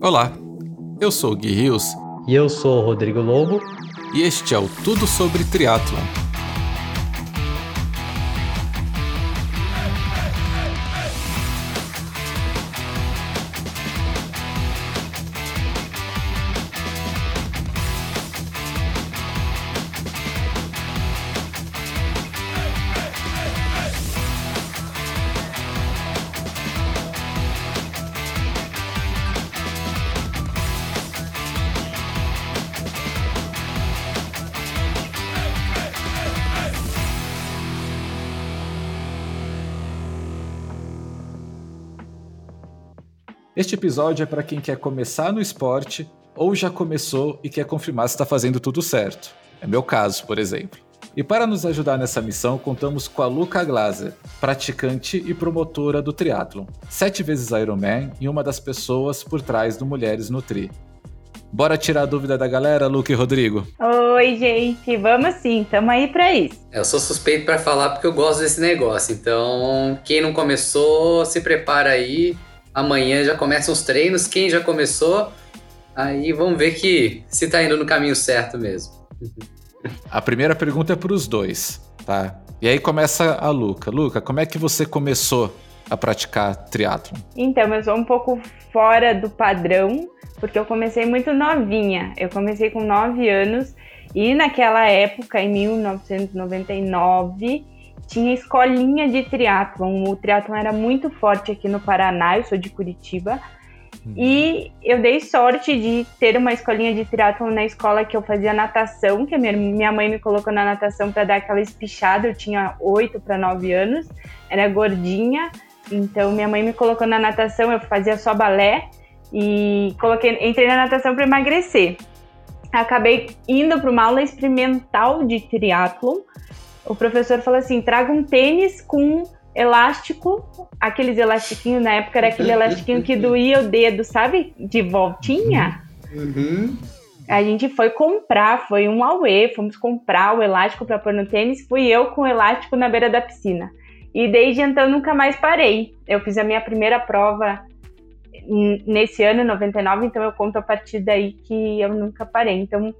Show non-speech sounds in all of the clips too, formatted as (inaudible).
Olá, eu sou o Gui Rios. E eu sou o Rodrigo Lobo. E este é o Tudo Sobre Triatlon. Episódio é para quem quer começar no esporte ou já começou e quer confirmar se está fazendo tudo certo. É meu caso, por exemplo. E para nos ajudar nessa missão, contamos com a Luca Glaser, praticante e promotora do triatlon, sete vezes Ironman e uma das pessoas por trás do Mulheres no Tri. Bora tirar a dúvida da galera, Luca e Rodrigo? Oi, gente, vamos sim, tamo aí para isso. Eu sou suspeito para falar porque eu gosto desse negócio, então quem não começou, se prepara aí, Amanhã já começam os treinos. Quem já começou, aí vamos ver que se tá indo no caminho certo mesmo. A primeira pergunta é para os dois, tá? E aí começa a Luca. Luca, como é que você começou a praticar triatlon? Então, eu sou um pouco fora do padrão, porque eu comecei muito novinha. Eu comecei com 9 anos e naquela época, em 1999, tinha escolinha de triatlon. O triatlon era muito forte aqui no Paraná, eu sou de Curitiba. Uhum. E eu dei sorte de ter uma escolinha de triatlon na escola que eu fazia natação, que a minha, minha mãe me colocou na natação para dar aquela espichada. Eu tinha 8 para 9 anos, era gordinha. Então minha mãe me colocou na natação, eu fazia só balé e coloquei, entrei na natação para emagrecer. Acabei indo para uma aula experimental de triatlon o professor falou assim: traga um tênis com elástico, aqueles elastiquinhos, na época era aquele elastiquinho que doía o dedo, sabe? De voltinha. Uhum. A gente foi comprar, foi um auê, fomos comprar o elástico para pôr no tênis, fui eu com o elástico na beira da piscina. E desde então nunca mais parei. Eu fiz a minha primeira prova nesse ano, 99, então eu conto a partir daí que eu nunca parei. Então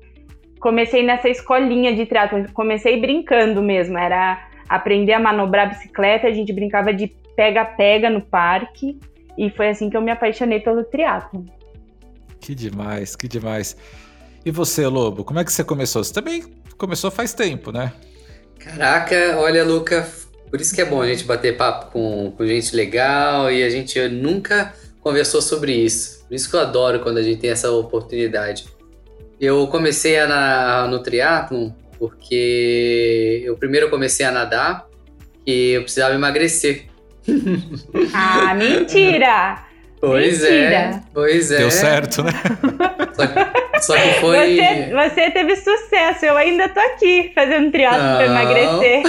comecei nessa escolinha de triatlo, comecei brincando mesmo, era aprender a manobrar bicicleta, a gente brincava de pega-pega no parque, e foi assim que eu me apaixonei pelo triatlo. Que demais, que demais. E você, Lobo, como é que você começou? Você também começou faz tempo, né? Caraca, olha, Luca, por isso que é bom a gente bater papo com, com gente legal e a gente nunca conversou sobre isso. Por isso que eu adoro quando a gente tem essa oportunidade. Eu comecei a na, no triatlon porque eu primeiro comecei a nadar e eu precisava emagrecer. (laughs) Ah, mentira! Pois é, mentira. é, pois é. Deu certo, né? Só que, só que foi. Você, você, teve sucesso, eu ainda tô aqui fazendo triatlo para emagrecer.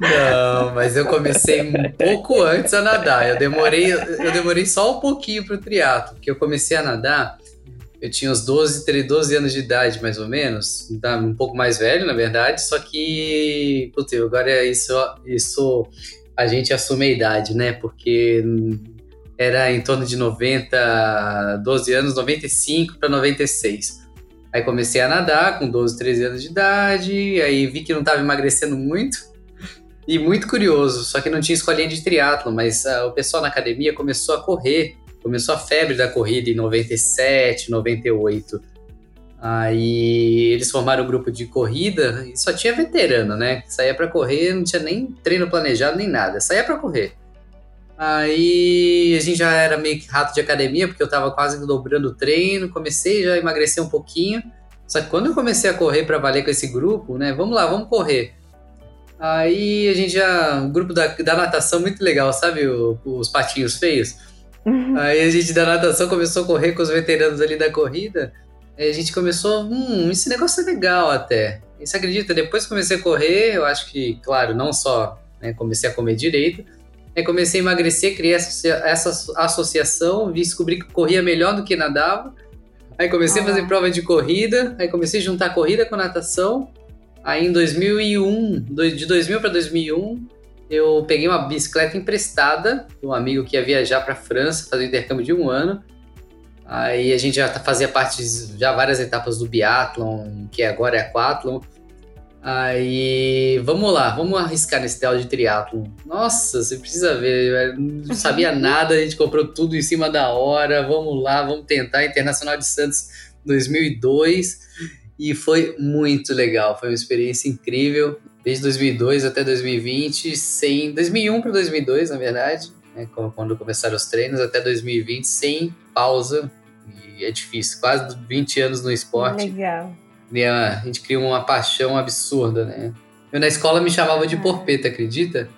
Não, mas eu comecei um pouco antes a nadar. Eu demorei, eu demorei só um pouquinho pro triatlo, porque eu comecei a nadar eu tinha uns 12, 12 anos de idade, mais ou menos. Um pouco mais velho, na verdade. Só que, putz, agora é isso, isso a gente assume a idade, né? Porque era em torno de 90, 12 anos, 95 para 96. Aí comecei a nadar com 12, 13 anos de idade, aí vi que não estava emagrecendo muito. E muito curioso, só que não tinha escolinha de triatlo, mas uh, o pessoal na academia começou a correr começou a febre da corrida em 97, 98. Aí eles formaram um grupo de corrida e só tinha veterano, né? Saía para correr, não tinha nem treino planejado nem nada, saía para correr. Aí a gente já era meio que rato de academia, porque eu tava quase dobrando o treino, comecei já a emagrecer um pouquinho. Só que quando eu comecei a correr para valer com esse grupo, né? Vamos lá, vamos correr. Aí a gente já. O grupo da, da natação muito legal, sabe? O, os patinhos feios. Aí a gente da natação começou a correr com os veteranos ali da corrida. Aí a gente começou, hum, esse negócio é legal até. E você acredita? Depois que comecei a correr, eu acho que, claro, não só né, comecei a comer direito, aí comecei a emagrecer, criei essa, essa associação, vi descobri que corria melhor do que nadava. Aí comecei ah. a fazer prova de corrida, aí comecei a juntar corrida com natação. Aí em 2001, de 2000 para 2001, eu peguei uma bicicleta emprestada de um amigo que ia viajar para a França, fazer um intercâmbio de um ano. Aí a gente já tá, fazia parte de já várias etapas do biathlon, que agora é aquatlon. Aí, vamos lá, vamos arriscar nesse ideal de triatlon. Nossa, você precisa ver, não sabia (laughs) nada, a gente comprou tudo em cima da hora. Vamos lá, vamos tentar. Internacional de Santos 2002 e foi muito legal, foi uma experiência incrível. Desde 2002 até 2020, sem 2001 para 2002, na verdade, né, quando começaram os treinos, até 2020 sem pausa. E é difícil, quase 20 anos no esporte. Legal. E a, gente cria uma paixão absurda, né? Eu na escola me chamava de porpeta, acredita?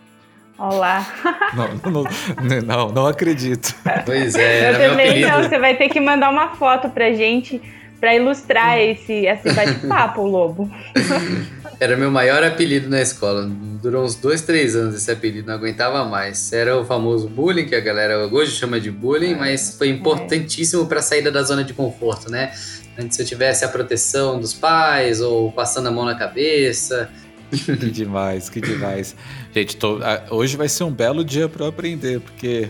Olá. Não, não, não, não acredito. Pois é, Eu também não, você vai ter que mandar uma foto pra gente para ilustrar esse, esse bate-papo, Lobo. (laughs) Era meu maior apelido na escola. Durou uns dois, três anos esse apelido, não aguentava mais. Era o famoso bullying, que a galera hoje chama de bullying, é, mas foi importantíssimo é. para a saída da zona de conforto, né? Antes eu tivesse a proteção dos pais ou passando a mão na cabeça. Que demais, que demais. Gente, tô, hoje vai ser um belo dia para eu aprender, porque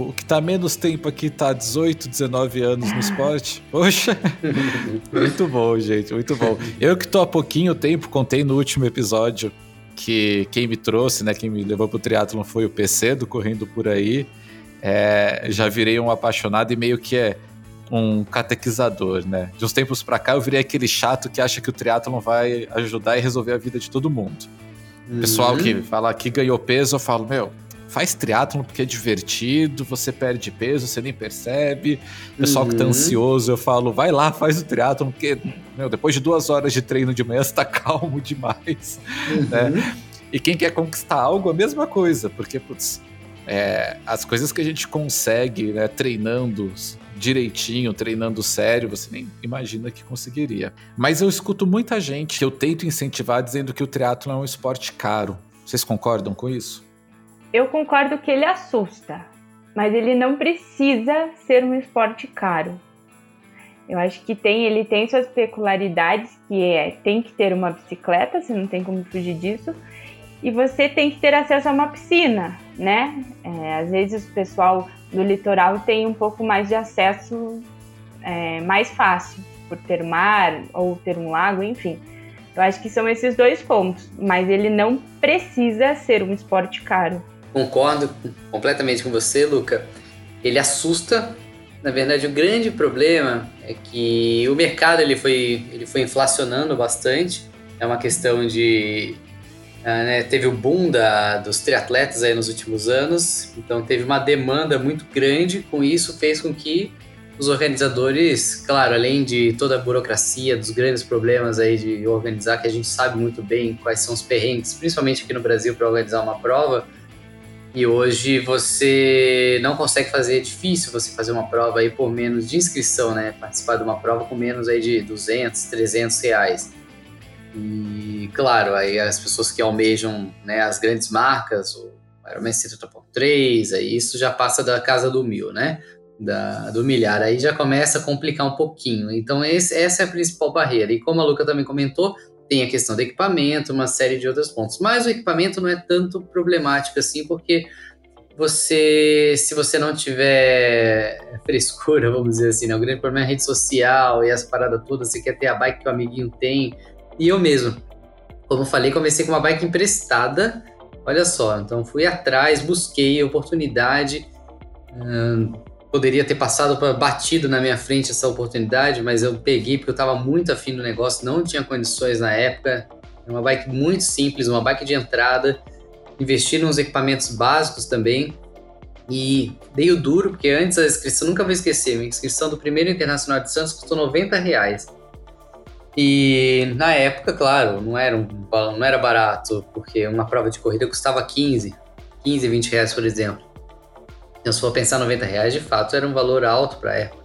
o que tá menos tempo aqui tá 18, 19 anos no esporte. Poxa, (laughs) muito bom, gente, muito bom. Eu que tô há pouquinho tempo, contei no último episódio que quem me trouxe, né, quem me levou pro triatlon foi o PC do Correndo Por Aí. É, já virei um apaixonado e meio que é um catequizador, né? De uns tempos para cá eu virei aquele chato que acha que o triatlon vai ajudar e resolver a vida de todo mundo. Uhum. Pessoal que fala que ganhou peso, eu falo, meu, faz triatlon porque é divertido, você perde peso, você nem percebe. Pessoal uhum. que tá uhum. ansioso, eu falo, vai lá, faz o triatlon, porque meu, depois de duas horas de treino de manhã, (laughs) você tá calmo demais. Uhum. Né? E quem quer conquistar algo, a mesma coisa, porque, putz, é, as coisas que a gente consegue né, treinando direitinho, treinando sério, você nem imagina que conseguiria. Mas eu escuto muita gente que eu tento incentivar dizendo que o triatlo é um esporte caro. Vocês concordam com isso? Eu concordo que ele assusta, mas ele não precisa ser um esporte caro. Eu acho que tem, ele tem suas peculiaridades, que é tem que ter uma bicicleta, você não tem como fugir disso, e você tem que ter acesso a uma piscina, né? É, às vezes o pessoal do litoral tem um pouco mais de acesso é, mais fácil, por ter mar ou ter um lago, enfim. Eu acho que são esses dois pontos, mas ele não precisa ser um esporte caro concordo completamente com você, Luca. Ele assusta. Na verdade, o grande problema é que o mercado ele foi, ele foi inflacionando bastante. É uma questão de. Uh, né, teve o boom da, dos triatletas aí nos últimos anos, então teve uma demanda muito grande. Com isso, fez com que os organizadores, claro, além de toda a burocracia, dos grandes problemas aí de organizar, que a gente sabe muito bem quais são os perrengues, principalmente aqui no Brasil, para organizar uma prova, e hoje você não consegue fazer, é difícil você fazer uma prova aí por menos de inscrição, né? Participar de uma prova com menos aí de 200, 300 reais. E claro, aí as pessoas que almejam né, as grandes marcas, o Ironman 70.3, aí isso já passa da casa do mil, né? Da, do milhar, aí já começa a complicar um pouquinho. Então esse, essa é a principal barreira. E como a Luca também comentou, tem a questão do equipamento, uma série de outros pontos. Mas o equipamento não é tanto problemático assim, porque você, se você não tiver (laughs) frescura, vamos dizer assim, né? o grande problema é a rede social e as paradas todas, você quer ter a bike que o amiguinho tem. E eu mesmo, como falei, comecei com uma bike emprestada, olha só, então fui atrás, busquei oportunidade, hum, poderia ter passado para batido na minha frente essa oportunidade, mas eu peguei porque eu estava muito afim do negócio, não tinha condições na época. É uma bike muito simples, uma bike de entrada. Investi nos equipamentos básicos também. E dei o duro, porque antes a inscrição, nunca vou esquecer, a inscrição do primeiro Internacional de Santos custou 90 reais. E na época, claro, não era, um, não era barato, porque uma prova de corrida custava 15, 15, 20 reais, por exemplo. Então, se for pensar 90 reais, de fato era um valor alto para época.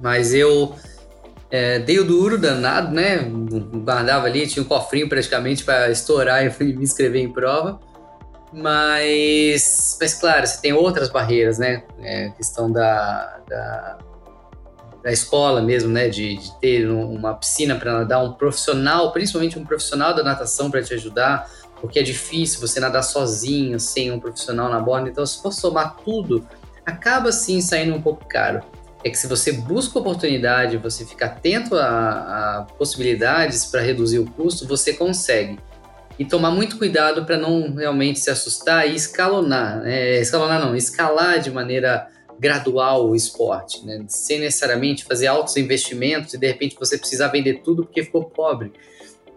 Mas eu é, dei o duro danado, né? Guardava ali, tinha um cofrinho praticamente para estourar e (laughs) me inscrever em prova. Mas, mas claro, você tem outras barreiras, né? É, questão da, da, da, escola mesmo, né? De, de ter uma piscina para nadar, um profissional, principalmente um profissional da natação para te ajudar, porque é difícil você nadar sozinho, sem um profissional na borda. Então, se for somar tudo, acaba sim saindo um pouco caro. É que se você busca oportunidade, você fica atento a, a possibilidades para reduzir o custo, você consegue. E tomar muito cuidado para não realmente se assustar e escalonar, né? escalonar não, escalar de maneira gradual o esporte, né? sem necessariamente fazer altos investimentos e de repente você precisar vender tudo porque ficou pobre.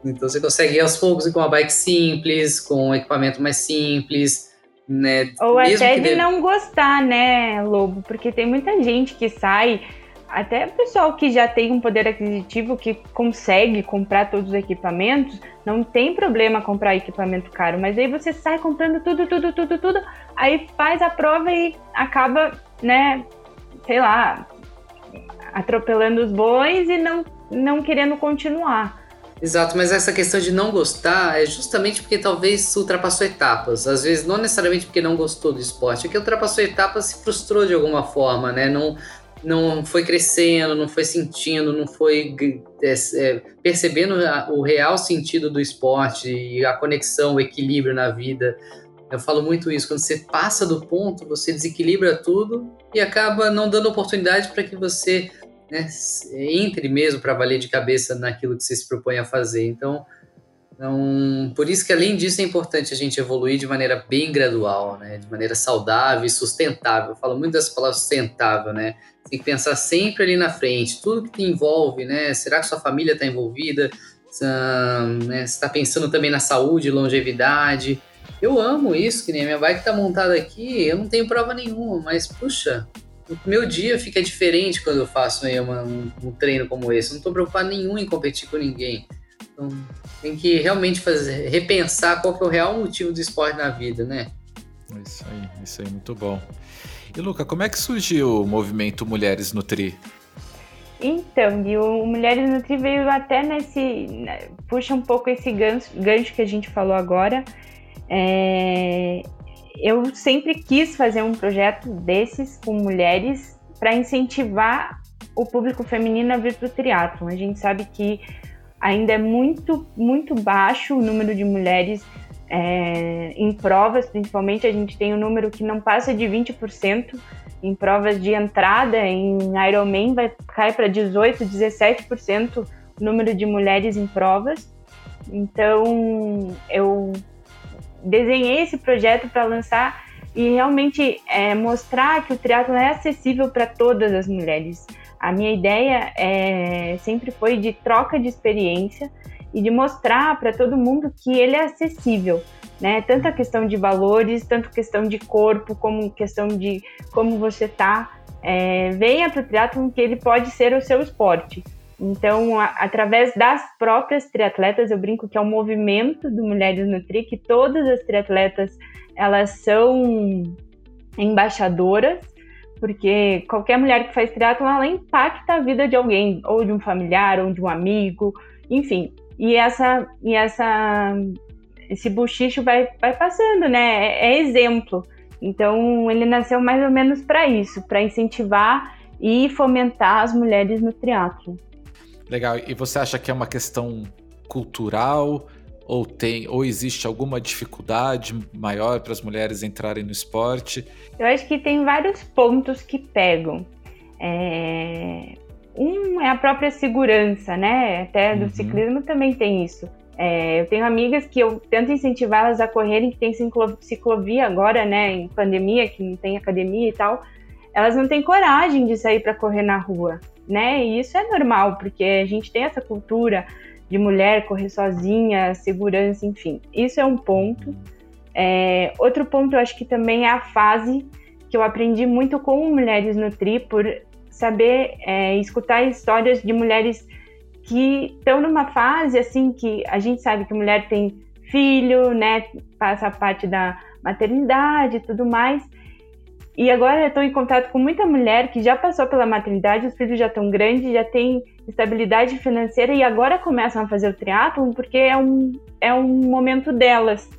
Então você consegue ir aos poucos com uma bike simples, com um equipamento mais simples, né? Ou Mesmo até de deve... não gostar, né, Lobo? Porque tem muita gente que sai, até pessoal que já tem um poder aquisitivo que consegue comprar todos os equipamentos, não tem problema comprar equipamento caro, mas aí você sai comprando tudo, tudo, tudo, tudo, aí faz a prova e acaba, né, sei lá, atropelando os bois e não, não querendo continuar. Exato, mas essa questão de não gostar é justamente porque talvez ultrapassou etapas. Às vezes, não necessariamente porque não gostou do esporte, é que ultrapassou etapas se frustrou de alguma forma, né? Não, não foi crescendo, não foi sentindo, não foi é, é, percebendo o real sentido do esporte e a conexão, o equilíbrio na vida. Eu falo muito isso, quando você passa do ponto, você desequilibra tudo e acaba não dando oportunidade para que você né, entre mesmo para valer de cabeça naquilo que você se propõe a fazer. Então, então, por isso que além disso é importante a gente evoluir de maneira bem gradual, né, de maneira saudável e sustentável. Eu falo muito dessa palavra sustentável, né? Tem que pensar sempre ali na frente, tudo que te envolve, né? Será que sua família está envolvida? Né, você está pensando também na saúde, longevidade. Eu amo isso, que nem a minha bike está montada aqui, eu não tenho prova nenhuma, mas puxa, meu dia fica diferente quando eu faço aí uma, um, um, treino como esse. Eu não estou preocupado nenhum em competir com ninguém. Então, tem que realmente fazer, repensar qual que é o real motivo do esporte na vida, né? Isso aí, isso aí, muito bom. E Luca, como é que surgiu o movimento Mulheres Nutri? Então, e o Mulheres Nutri veio até nesse. Né, puxa um pouco esse gancho, gancho que a gente falou agora. É, eu sempre quis fazer um projeto desses com mulheres para incentivar o público feminino a vir para o triatlon. A gente sabe que ainda é muito, muito baixo o número de mulheres é, em provas, principalmente a gente tem um número que não passa de 20% em provas de entrada, em Ironman vai cair para 18, 17% o número de mulheres em provas. Então, eu desenhei esse projeto para lançar e realmente é, mostrar que o triatlo é acessível para todas as mulheres. A minha ideia é, sempre foi de troca de experiência e de mostrar para todo mundo que ele é acessível, né? Tanto a questão de valores, tanto questão de corpo, como questão de como você tá. É, venha para o triatlo que ele pode ser o seu esporte. Então, a, através das próprias triatletas, eu brinco que é um movimento do Mulheres no Tri, que todas as triatletas, elas são embaixadoras, porque qualquer mulher que faz triatlon, ela impacta a vida de alguém, ou de um familiar, ou de um amigo, enfim. E essa, e essa esse buchicho vai, vai passando, né? É, é exemplo. Então, ele nasceu mais ou menos para isso, para incentivar e fomentar as mulheres no triatlo. Legal. E você acha que é uma questão cultural ou tem ou existe alguma dificuldade maior para as mulheres entrarem no esporte? Eu acho que tem vários pontos que pegam. É... Um é a própria segurança, né? Até do uhum. ciclismo também tem isso. É, eu tenho amigas que eu tento incentivá-las a correrem, que tem ciclovia agora, né? Em pandemia, que não tem academia e tal. Elas não têm coragem de sair para correr na rua né? E isso é normal, porque a gente tem essa cultura de mulher correr sozinha, segurança, enfim. Isso é um ponto. É, outro ponto, eu acho que também é a fase que eu aprendi muito com mulheres no Tri, por saber é, escutar histórias de mulheres que estão numa fase assim que a gente sabe que mulher tem filho, né, passa a parte da maternidade e tudo mais, e agora estou em contato com muita mulher que já passou pela maternidade, os filhos já estão grandes, já tem estabilidade financeira e agora começam a fazer o triatlon porque é um, é um momento delas.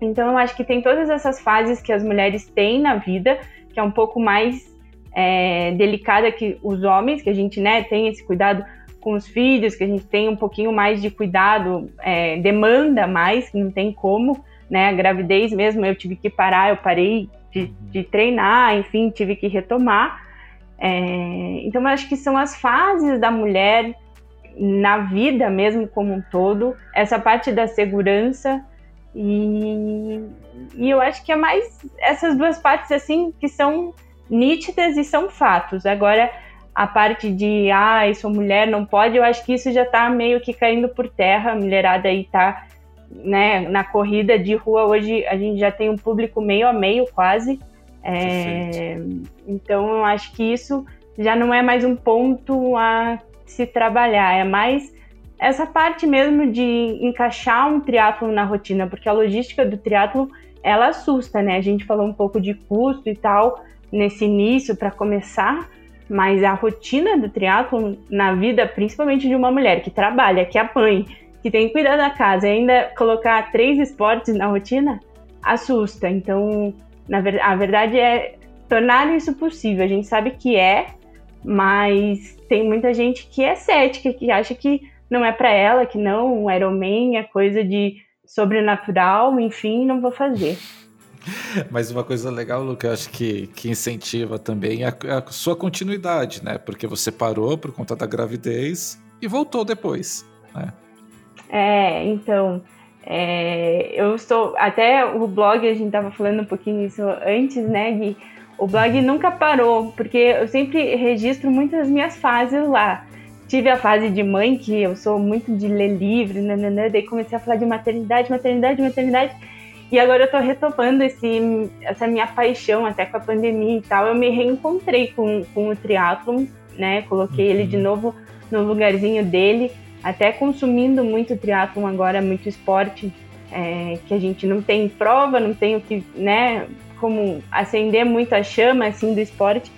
Então eu acho que tem todas essas fases que as mulheres têm na vida, que é um pouco mais é, delicada que os homens, que a gente né, tem esse cuidado com os filhos, que a gente tem um pouquinho mais de cuidado, é, demanda mais, não tem como, né? A gravidez mesmo, eu tive que parar, eu parei de, de treinar, enfim, tive que retomar. É, então, eu acho que são as fases da mulher na vida mesmo como um todo, essa parte da segurança e, e eu acho que é mais essas duas partes assim que são nítidas e são fatos. Agora, a parte de, ah, sou mulher, não pode, eu acho que isso já está meio que caindo por terra. A mulherada aí tá, né, na corrida de rua hoje a gente já tem um público meio a meio quase. É, então eu acho que isso já não é mais um ponto a se trabalhar, é mais essa parte mesmo de encaixar um triatlo na rotina, porque a logística do triatlo ela assusta, né? A gente falou um pouco de custo e tal nesse início para começar, mas a rotina do triatlo na vida, principalmente de uma mulher que trabalha, que apanha, que tem que cuidar da casa e ainda colocar três esportes na rotina, assusta. Então, na ver a verdade é tornar isso possível. A gente sabe que é, mas tem muita gente que é cética, que acha que não é para ela, que não, Ironman é coisa de sobrenatural, enfim, não vou fazer. (laughs) Mas uma coisa legal, Luca, eu acho que, que incentiva também a, a sua continuidade, né? Porque você parou por conta da gravidez e voltou depois, né? É, então, é, eu estou. Até o blog, a gente estava falando um pouquinho isso antes, né, Gui? O blog nunca parou, porque eu sempre registro muitas minhas fases lá. Tive a fase de mãe, que eu sou muito de ler livro, nananã, daí comecei a falar de maternidade, maternidade, maternidade. E agora eu tô retomando esse, essa minha paixão, até com a pandemia e tal. Eu me reencontrei com, com o triatlon, né? Coloquei ele de uhum. novo no lugarzinho dele, até consumindo muito triatlon agora, muito esporte, é, que a gente não tem prova, não tem o que, né? Como acender muito a chama, assim, do esporte.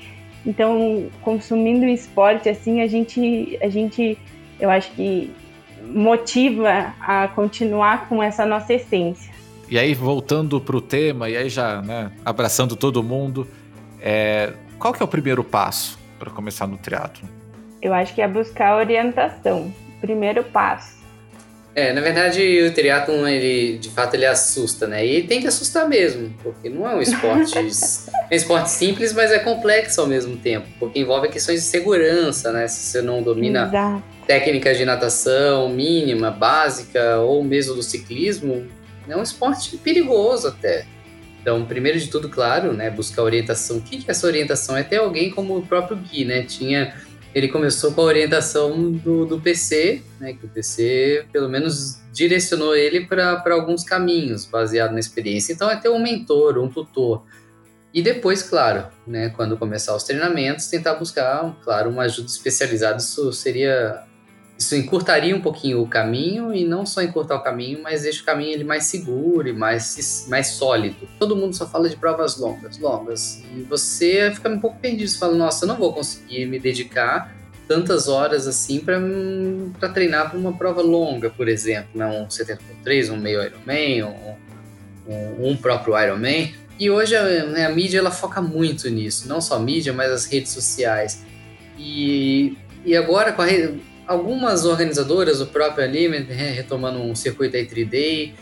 Então, consumindo esporte, assim, a gente, a gente, eu acho que motiva a continuar com essa nossa essência. E aí, voltando para o tema, e aí já né, abraçando todo mundo, é, qual que é o primeiro passo para começar no triatlo? Eu acho que é buscar orientação. Primeiro passo. É, na verdade, o triatlon, ele, de fato, ele assusta, né? E tem que assustar mesmo, porque não é um esporte... (laughs) é um esporte simples, mas é complexo ao mesmo tempo, porque envolve questões de segurança, né? Se você não domina Exato. técnicas de natação mínima, básica, ou mesmo do ciclismo, é um esporte perigoso até. Então, primeiro de tudo, claro, né, buscar orientação. O que, que essa orientação? É ter alguém como o próprio Gui, né? Tinha, ele começou com a orientação do, do PC, né? Que o PC, pelo menos, direcionou ele para alguns caminhos, baseado na experiência. Então, é ter um mentor, um tutor. E depois, claro, né, quando começar os treinamentos, tentar buscar, claro, uma ajuda especializada. Isso seria isso encurtaria um pouquinho o caminho e não só encurtar o caminho, mas deixa o caminho ele mais seguro e mais, mais sólido. Todo mundo só fala de provas longas, longas. E você fica um pouco perdido, você fala, nossa, eu não vou conseguir me dedicar tantas horas assim para treinar para uma prova longa, por exemplo, né? um 70.3, um meio Ironman, um, um, um próprio Ironman. E hoje a, né, a mídia ela foca muito nisso, não só a mídia, mas as redes sociais. E, e agora com a rede algumas organizadoras, o próprio Aliment, né, retomando um circuito aí 3D,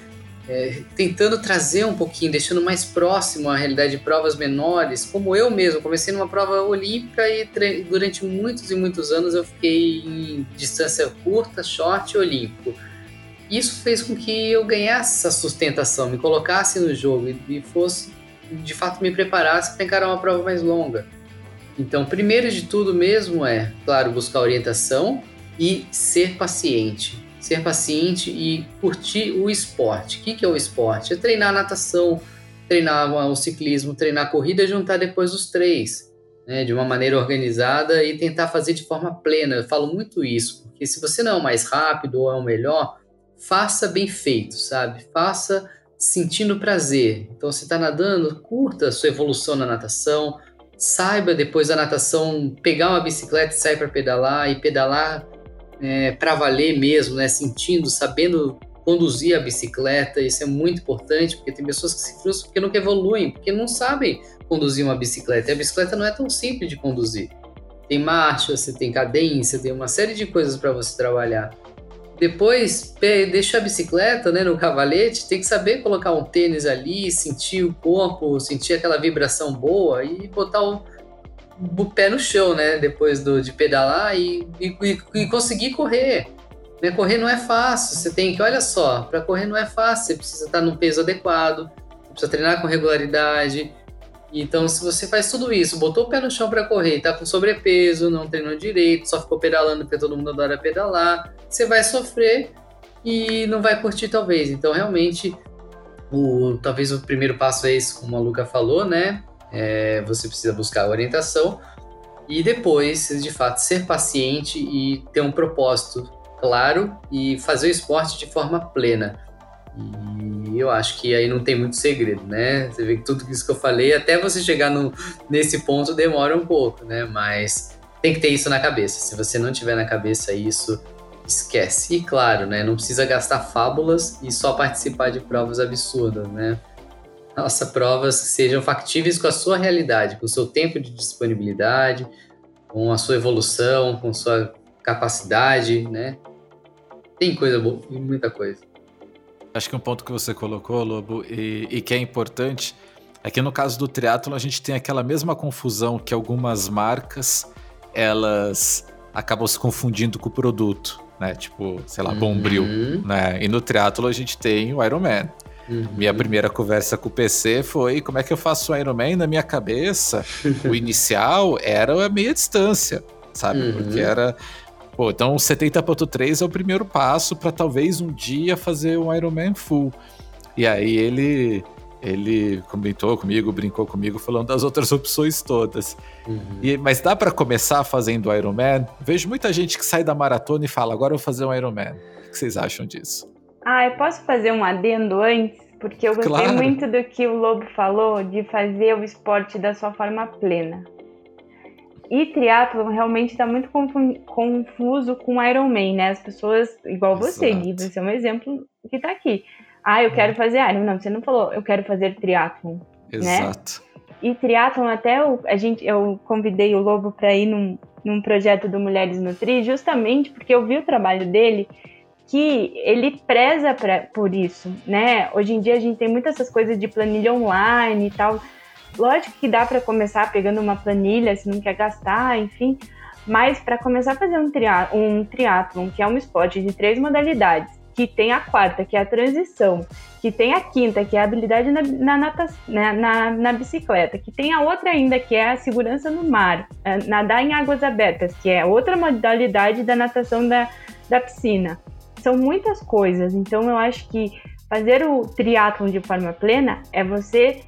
é, tentando trazer um pouquinho, deixando mais próximo a realidade de provas menores, como eu mesmo, comecei numa prova olímpica e durante muitos e muitos anos eu fiquei em distância curta, short e olímpico. Isso fez com que eu ganhasse essa sustentação, me colocasse no jogo e, e fosse, de fato, me preparasse para encarar uma prova mais longa. Então, primeiro de tudo mesmo é, claro, buscar orientação, e ser paciente. Ser paciente e curtir o esporte. O que é o esporte? É treinar natação, treinar o ciclismo, treinar corrida e juntar depois os três, né, de uma maneira organizada e tentar fazer de forma plena. Eu falo muito isso, porque se você não é o mais rápido ou é o melhor, faça bem feito, sabe? Faça sentindo prazer. Então, você está nadando, curta a sua evolução na natação, saiba depois da natação pegar uma bicicleta e sair para pedalar e pedalar é, para valer mesmo, né? Sentindo, sabendo conduzir a bicicleta, isso é muito importante, porque tem pessoas que se frustram porque nunca evoluem, porque não sabem conduzir uma bicicleta. E a bicicleta não é tão simples de conduzir. tem marcha, você tem cadência, tem uma série de coisas para você trabalhar. Depois, deixa a bicicleta né, no cavalete, tem que saber colocar um tênis ali, sentir o corpo, sentir aquela vibração boa e botar o, o pé no chão, né? Depois do, de pedalar e, e, e conseguir correr. Né? Correr não é fácil, você tem que, olha só, para correr não é fácil, você precisa estar no peso adequado, precisa treinar com regularidade, então, se você faz tudo isso, botou o pé no chão para correr, tá com sobrepeso, não treinou direito, só ficou pedalando porque todo mundo adora pedalar, você vai sofrer e não vai curtir talvez. Então, realmente, o, talvez o primeiro passo é esse, como a Luca falou, né? É, você precisa buscar orientação e depois, de fato, ser paciente e ter um propósito claro e fazer o esporte de forma plena. E eu acho que aí não tem muito segredo, né? Você vê que tudo isso que eu falei, até você chegar no, nesse ponto demora um pouco, né? Mas tem que ter isso na cabeça. Se você não tiver na cabeça isso, esquece. E claro, né? Não precisa gastar fábulas e só participar de provas absurdas, né? Nossa, provas que sejam factíveis com a sua realidade, com o seu tempo de disponibilidade, com a sua evolução, com sua capacidade, né? Tem coisa boa, muita coisa. Acho que um ponto que você colocou, Lobo, e, e que é importante, é que no caso do triatlo a gente tem aquela mesma confusão que algumas marcas elas acabam se confundindo com o produto, né? Tipo, sei lá, Bombril, uhum. né? E no triatlo a gente tem o Ironman. Uhum. Minha primeira conversa com o PC foi como é que eu faço o Ironman na minha cabeça. (laughs) o inicial era a meia distância, sabe? Uhum. Porque era Pô, então 70.3 é o primeiro passo para talvez um dia fazer um Ironman full. E aí ele ele comentou comigo, brincou comigo, falando das outras opções todas. Uhum. E, mas dá para começar fazendo o Ironman? Vejo muita gente que sai da maratona e fala, agora eu vou fazer um Ironman. O que vocês acham disso? Ah, eu posso fazer um adendo antes? Porque eu gostei claro. muito do que o Lobo falou de fazer o esporte da sua forma plena. E triatlon realmente está muito confuso com Ironman, né? As pessoas, igual você, Gui, você é um exemplo que está aqui. Ah, eu quero fazer Iron. Não, você não falou, eu quero fazer triatlon. Né? Exato. Né? E triatlon, até eu, a gente, eu convidei o Lobo para ir num, num projeto do Mulheres Nutri, justamente porque eu vi o trabalho dele que ele preza pra, por isso, né? Hoje em dia a gente tem muitas essas coisas de planilha online e tal, Lógico que dá para começar pegando uma planilha, se não quer gastar, enfim. Mas para começar a fazer um, tria um triatlon, que é um esporte de três modalidades, que tem a quarta, que é a transição, que tem a quinta, que é a habilidade na, na, nata, na, na, na, bicicleta, que tem a outra ainda, que é a segurança no mar, é, nadar em águas abertas, que é outra modalidade da natação da, da piscina. São muitas coisas, então eu acho que fazer o triatlon de forma plena é você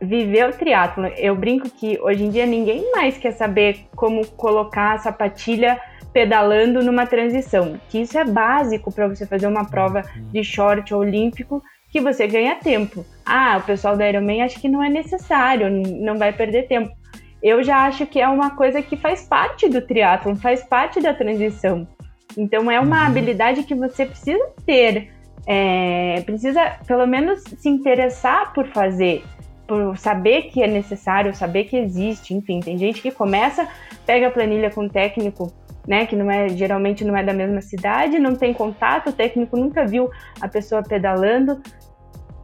viver o triatlo. Eu brinco que hoje em dia ninguém mais quer saber como colocar a sapatilha pedalando numa transição, que isso é básico para você fazer uma prova de short olímpico que você ganha tempo. Ah, o pessoal da Ironman acha que não é necessário, não vai perder tempo. Eu já acho que é uma coisa que faz parte do triatlo, faz parte da transição. Então é uma uhum. habilidade que você precisa ter, é, precisa pelo menos se interessar por fazer por saber que é necessário, saber que existe, enfim, tem gente que começa, pega a planilha com o técnico, né, que não é geralmente não é da mesma cidade, não tem contato, o técnico nunca viu a pessoa pedalando.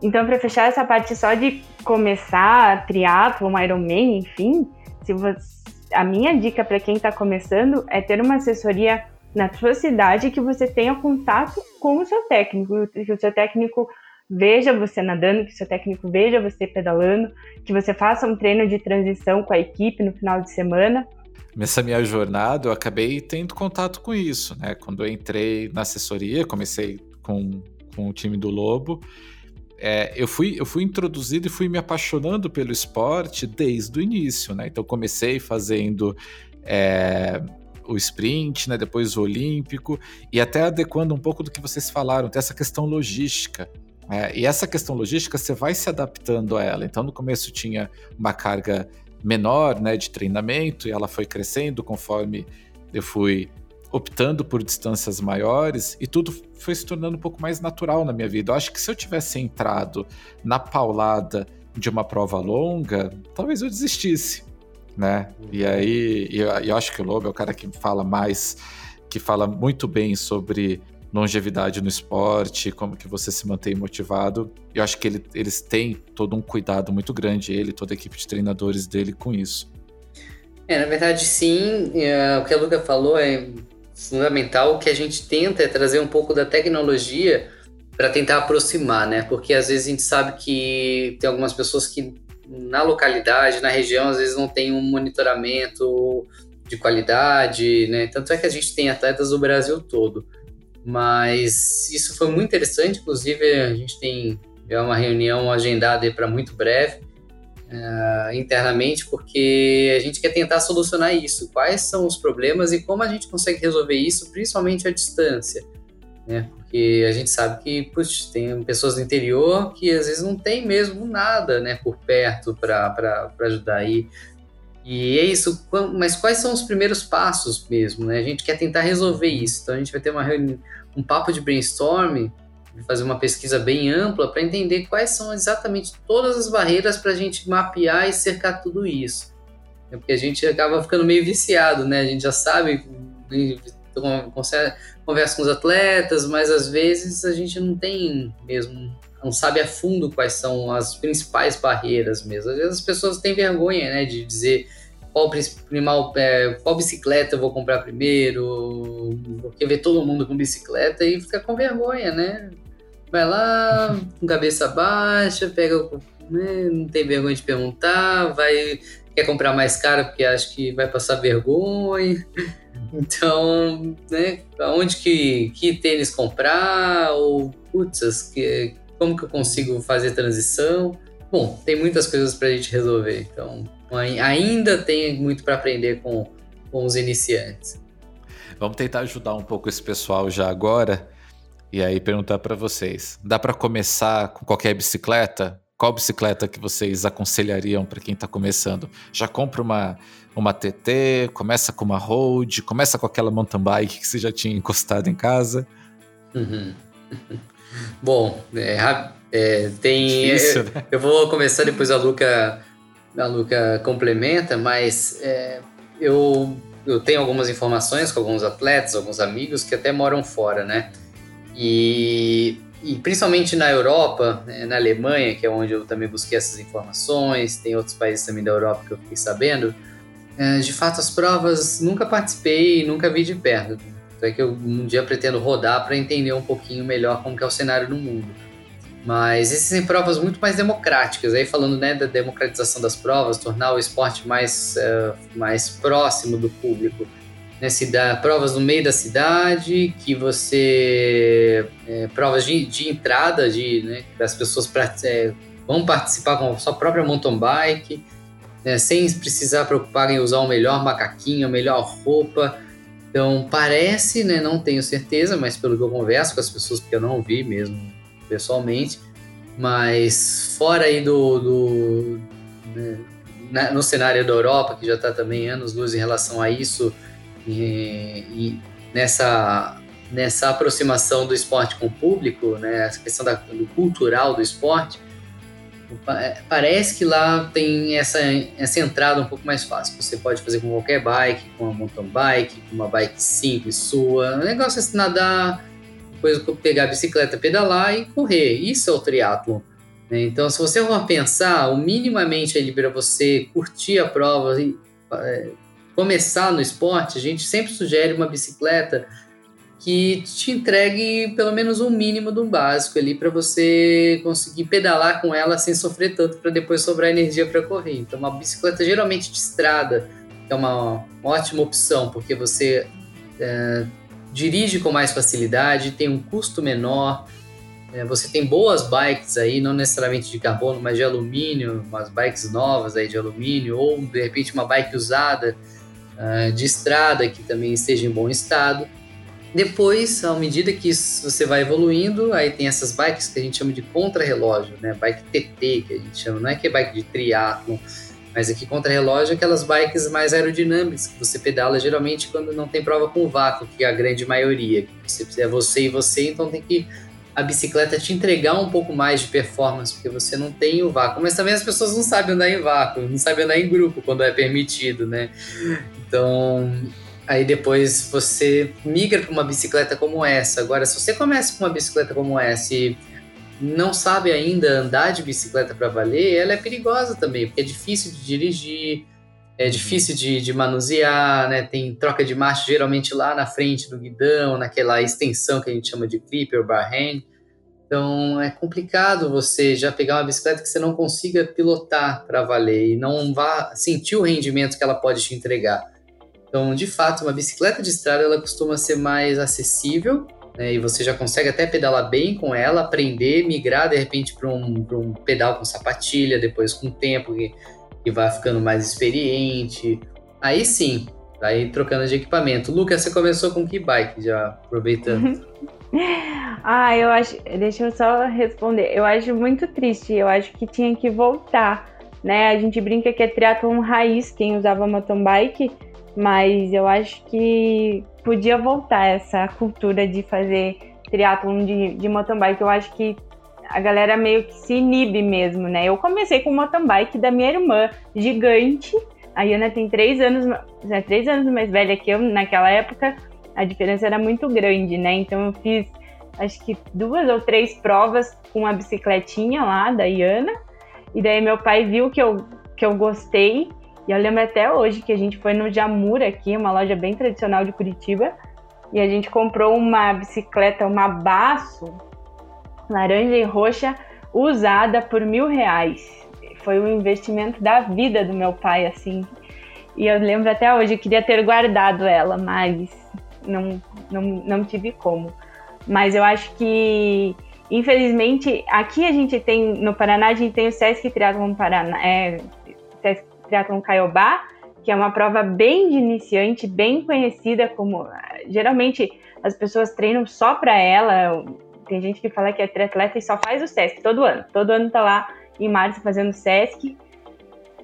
Então, para fechar essa parte só de começar triatlo, um Ironman, enfim, se você, a minha dica para quem está começando é ter uma assessoria na sua cidade que você tenha contato com o seu técnico, que o seu técnico veja você nadando, que seu técnico veja você pedalando, que você faça um treino de transição com a equipe no final de semana. Nessa minha jornada, eu acabei tendo contato com isso, né? Quando eu entrei na assessoria, comecei com, com o time do Lobo, é, eu, fui, eu fui introduzido e fui me apaixonando pelo esporte desde o início, né? Então, comecei fazendo é, o sprint, né? Depois o olímpico, e até adequando um pouco do que vocês falaram, tem essa questão logística. É, e essa questão logística, você vai se adaptando a ela. Então, no começo tinha uma carga menor né, de treinamento e ela foi crescendo conforme eu fui optando por distâncias maiores e tudo foi se tornando um pouco mais natural na minha vida. Eu acho que se eu tivesse entrado na paulada de uma prova longa, talvez eu desistisse. Né? E aí, eu, acho que o Lobo é o cara que fala mais, que fala muito bem sobre longevidade no esporte, como que você se mantém motivado. Eu acho que ele, eles têm todo um cuidado muito grande, ele, toda a equipe de treinadores dele com isso. É, na verdade, sim. É, o que a Luca falou é fundamental. O que a gente tenta é trazer um pouco da tecnologia para tentar aproximar, né? Porque às vezes a gente sabe que tem algumas pessoas que na localidade, na região, às vezes não tem um monitoramento de qualidade, né? Tanto é que a gente tem atletas do Brasil todo. Mas isso foi muito interessante, inclusive a gente tem já uma reunião agendada para muito breve uh, internamente, porque a gente quer tentar solucionar isso. Quais são os problemas e como a gente consegue resolver isso, principalmente à distância, né? Porque a gente sabe que putz, tem pessoas do interior que às vezes não tem mesmo nada, né, por perto para ajudar aí. E é isso, mas quais são os primeiros passos mesmo, né? A gente quer tentar resolver isso. Então a gente vai ter uma um papo de brainstorming, fazer uma pesquisa bem ampla para entender quais são exatamente todas as barreiras para a gente mapear e cercar tudo isso. É porque a gente acaba ficando meio viciado, né? A gente já sabe, conversa com os atletas, mas às vezes a gente não tem mesmo não sabe a fundo quais são as principais barreiras mesmo. Às vezes as pessoas têm vergonha, né, de dizer qual, principal, é, qual bicicleta eu vou comprar primeiro, porque vê todo mundo com bicicleta e fica com vergonha, né? Vai lá, (laughs) com cabeça baixa, pega, né, não tem vergonha de perguntar, vai quer comprar mais caro porque acha que vai passar vergonha. Então, né, aonde que, que tênis comprar? Ou, putz, que, como que eu consigo fazer transição? Bom, tem muitas coisas para a gente resolver, então ainda tem muito para aprender com, com os iniciantes. Vamos tentar ajudar um pouco esse pessoal já agora e aí perguntar para vocês: dá para começar com qualquer bicicleta? Qual bicicleta que vocês aconselhariam para quem está começando? Já compra uma, uma TT, começa com uma road, começa com aquela mountain bike que você já tinha encostado em casa? Uhum. (laughs) Bom, é, é, tem. Difícil, eu, né? eu, vou começar depois a Luca, a Luca complementa, mas é, eu, eu tenho algumas informações com alguns atletas, alguns amigos que até moram fora, né? E, e principalmente na Europa, né, na Alemanha, que é onde eu também busquei essas informações, tem outros países também da Europa que eu fiquei sabendo. É, de fato, as provas nunca participei, nunca vi de perto é que eu um dia pretendo rodar para entender um pouquinho melhor como é o cenário no mundo. Mas existem provas muito mais democráticas, aí falando né, da democratização das provas, tornar o esporte mais, uh, mais próximo do público. Né, cidade, provas no meio da cidade, que você. É, provas de, de entrada, de, né, as pessoas é, vão participar com a sua própria mountain bike, né, sem precisar preocupar em usar o melhor macaquinho, a melhor roupa. Então, parece, né, não tenho certeza, mas pelo que eu converso com as pessoas, porque eu não vi mesmo pessoalmente, mas fora aí do, do né, no cenário da Europa, que já está também anos luz em relação a isso, e, e, nessa, nessa aproximação do esporte com o público, né, essa questão da, do cultural do esporte, é, parece que lá tem essa, essa entrada um pouco mais fácil. Você pode fazer com qualquer bike, com uma mountain bike, com uma bike simples sua. O negócio é nadar, depois pegar a bicicleta, pedalar e correr. Isso é o triatlo. Né? Então, se você for pensar, o minimamente ali para você curtir a prova é, começar no esporte, a gente sempre sugere uma bicicleta que te entregue pelo menos um mínimo do básico ali para você conseguir pedalar com ela sem sofrer tanto para depois sobrar energia para correr. Então, uma bicicleta geralmente de estrada é uma ótima opção porque você é, dirige com mais facilidade, tem um custo menor. É, você tem boas bikes aí, não necessariamente de carbono, mas de alumínio, umas bikes novas aí de alumínio, ou de repente uma bike usada uh, de estrada que também esteja em bom estado. Depois, à medida que você vai evoluindo, aí tem essas bikes que a gente chama de contra-relógio, né? Bike TT, que a gente chama, não é que é bike de triatlo, mas aqui contra-relógio é aquelas bikes mais aerodinâmicas que você pedala geralmente quando não tem prova com vácuo, que é a grande maioria. Você é você e você, então tem que a bicicleta te entregar um pouco mais de performance, porque você não tem o vácuo. Mas também as pessoas não sabem andar em vácuo, não sabem andar em grupo quando é permitido, né? Então, aí depois você migra para uma bicicleta como essa. Agora, se você começa com uma bicicleta como essa e não sabe ainda andar de bicicleta para valer, ela é perigosa também, porque é difícil de dirigir, é difícil de, de, manusear, né? Tem troca de marcha geralmente lá na frente do guidão, naquela extensão que a gente chama de clipper ou bar hand. Então é complicado você já pegar uma bicicleta que você não consiga pilotar para valer e não vá sentir o rendimento que ela pode te entregar. Então, de fato, uma bicicleta de estrada ela costuma ser mais acessível né? e você já consegue até pedalar bem com ela, aprender, migrar de repente para um, um pedal com sapatilha, depois com o tempo que que vai ficando mais experiente. Aí sim, vai trocando de equipamento. Lucas, você começou com que bike, já aproveitando? (laughs) ah, eu acho. Deixa eu só responder. Eu acho muito triste. Eu acho que tinha que voltar. Né? A gente brinca que é triatlon raiz quem usava mountain bike, mas eu acho que podia voltar essa cultura de fazer triatlon de, de mountain bike. Eu acho que a galera meio que se inibe mesmo, né? Eu comecei com mountain bike da minha irmã, gigante. A Ana tem três anos, é, três anos mais velha que eu. Naquela época, a diferença era muito grande, né? Então eu fiz, acho que duas ou três provas com a bicicletinha lá da Iana. E daí meu pai viu que eu, que eu gostei. E eu lembro até hoje que a gente foi no Jamura aqui, uma loja bem tradicional de Curitiba. E a gente comprou uma bicicleta, uma Baço, laranja e roxa usada por mil reais. Foi um investimento da vida do meu pai, assim. E eu lembro até hoje, eu queria ter guardado ela, mas não, não, não tive como. Mas eu acho que, infelizmente, aqui a gente tem, no Paraná, a gente tem o Sesc Triathlon Paraná, é, Sesc Triathlon Caiobá, que é uma prova bem de iniciante, bem conhecida como. Geralmente as pessoas treinam só para ela, tem gente que fala que é triatleta e só faz o SESC todo ano. Todo ano tá lá em março fazendo SESC.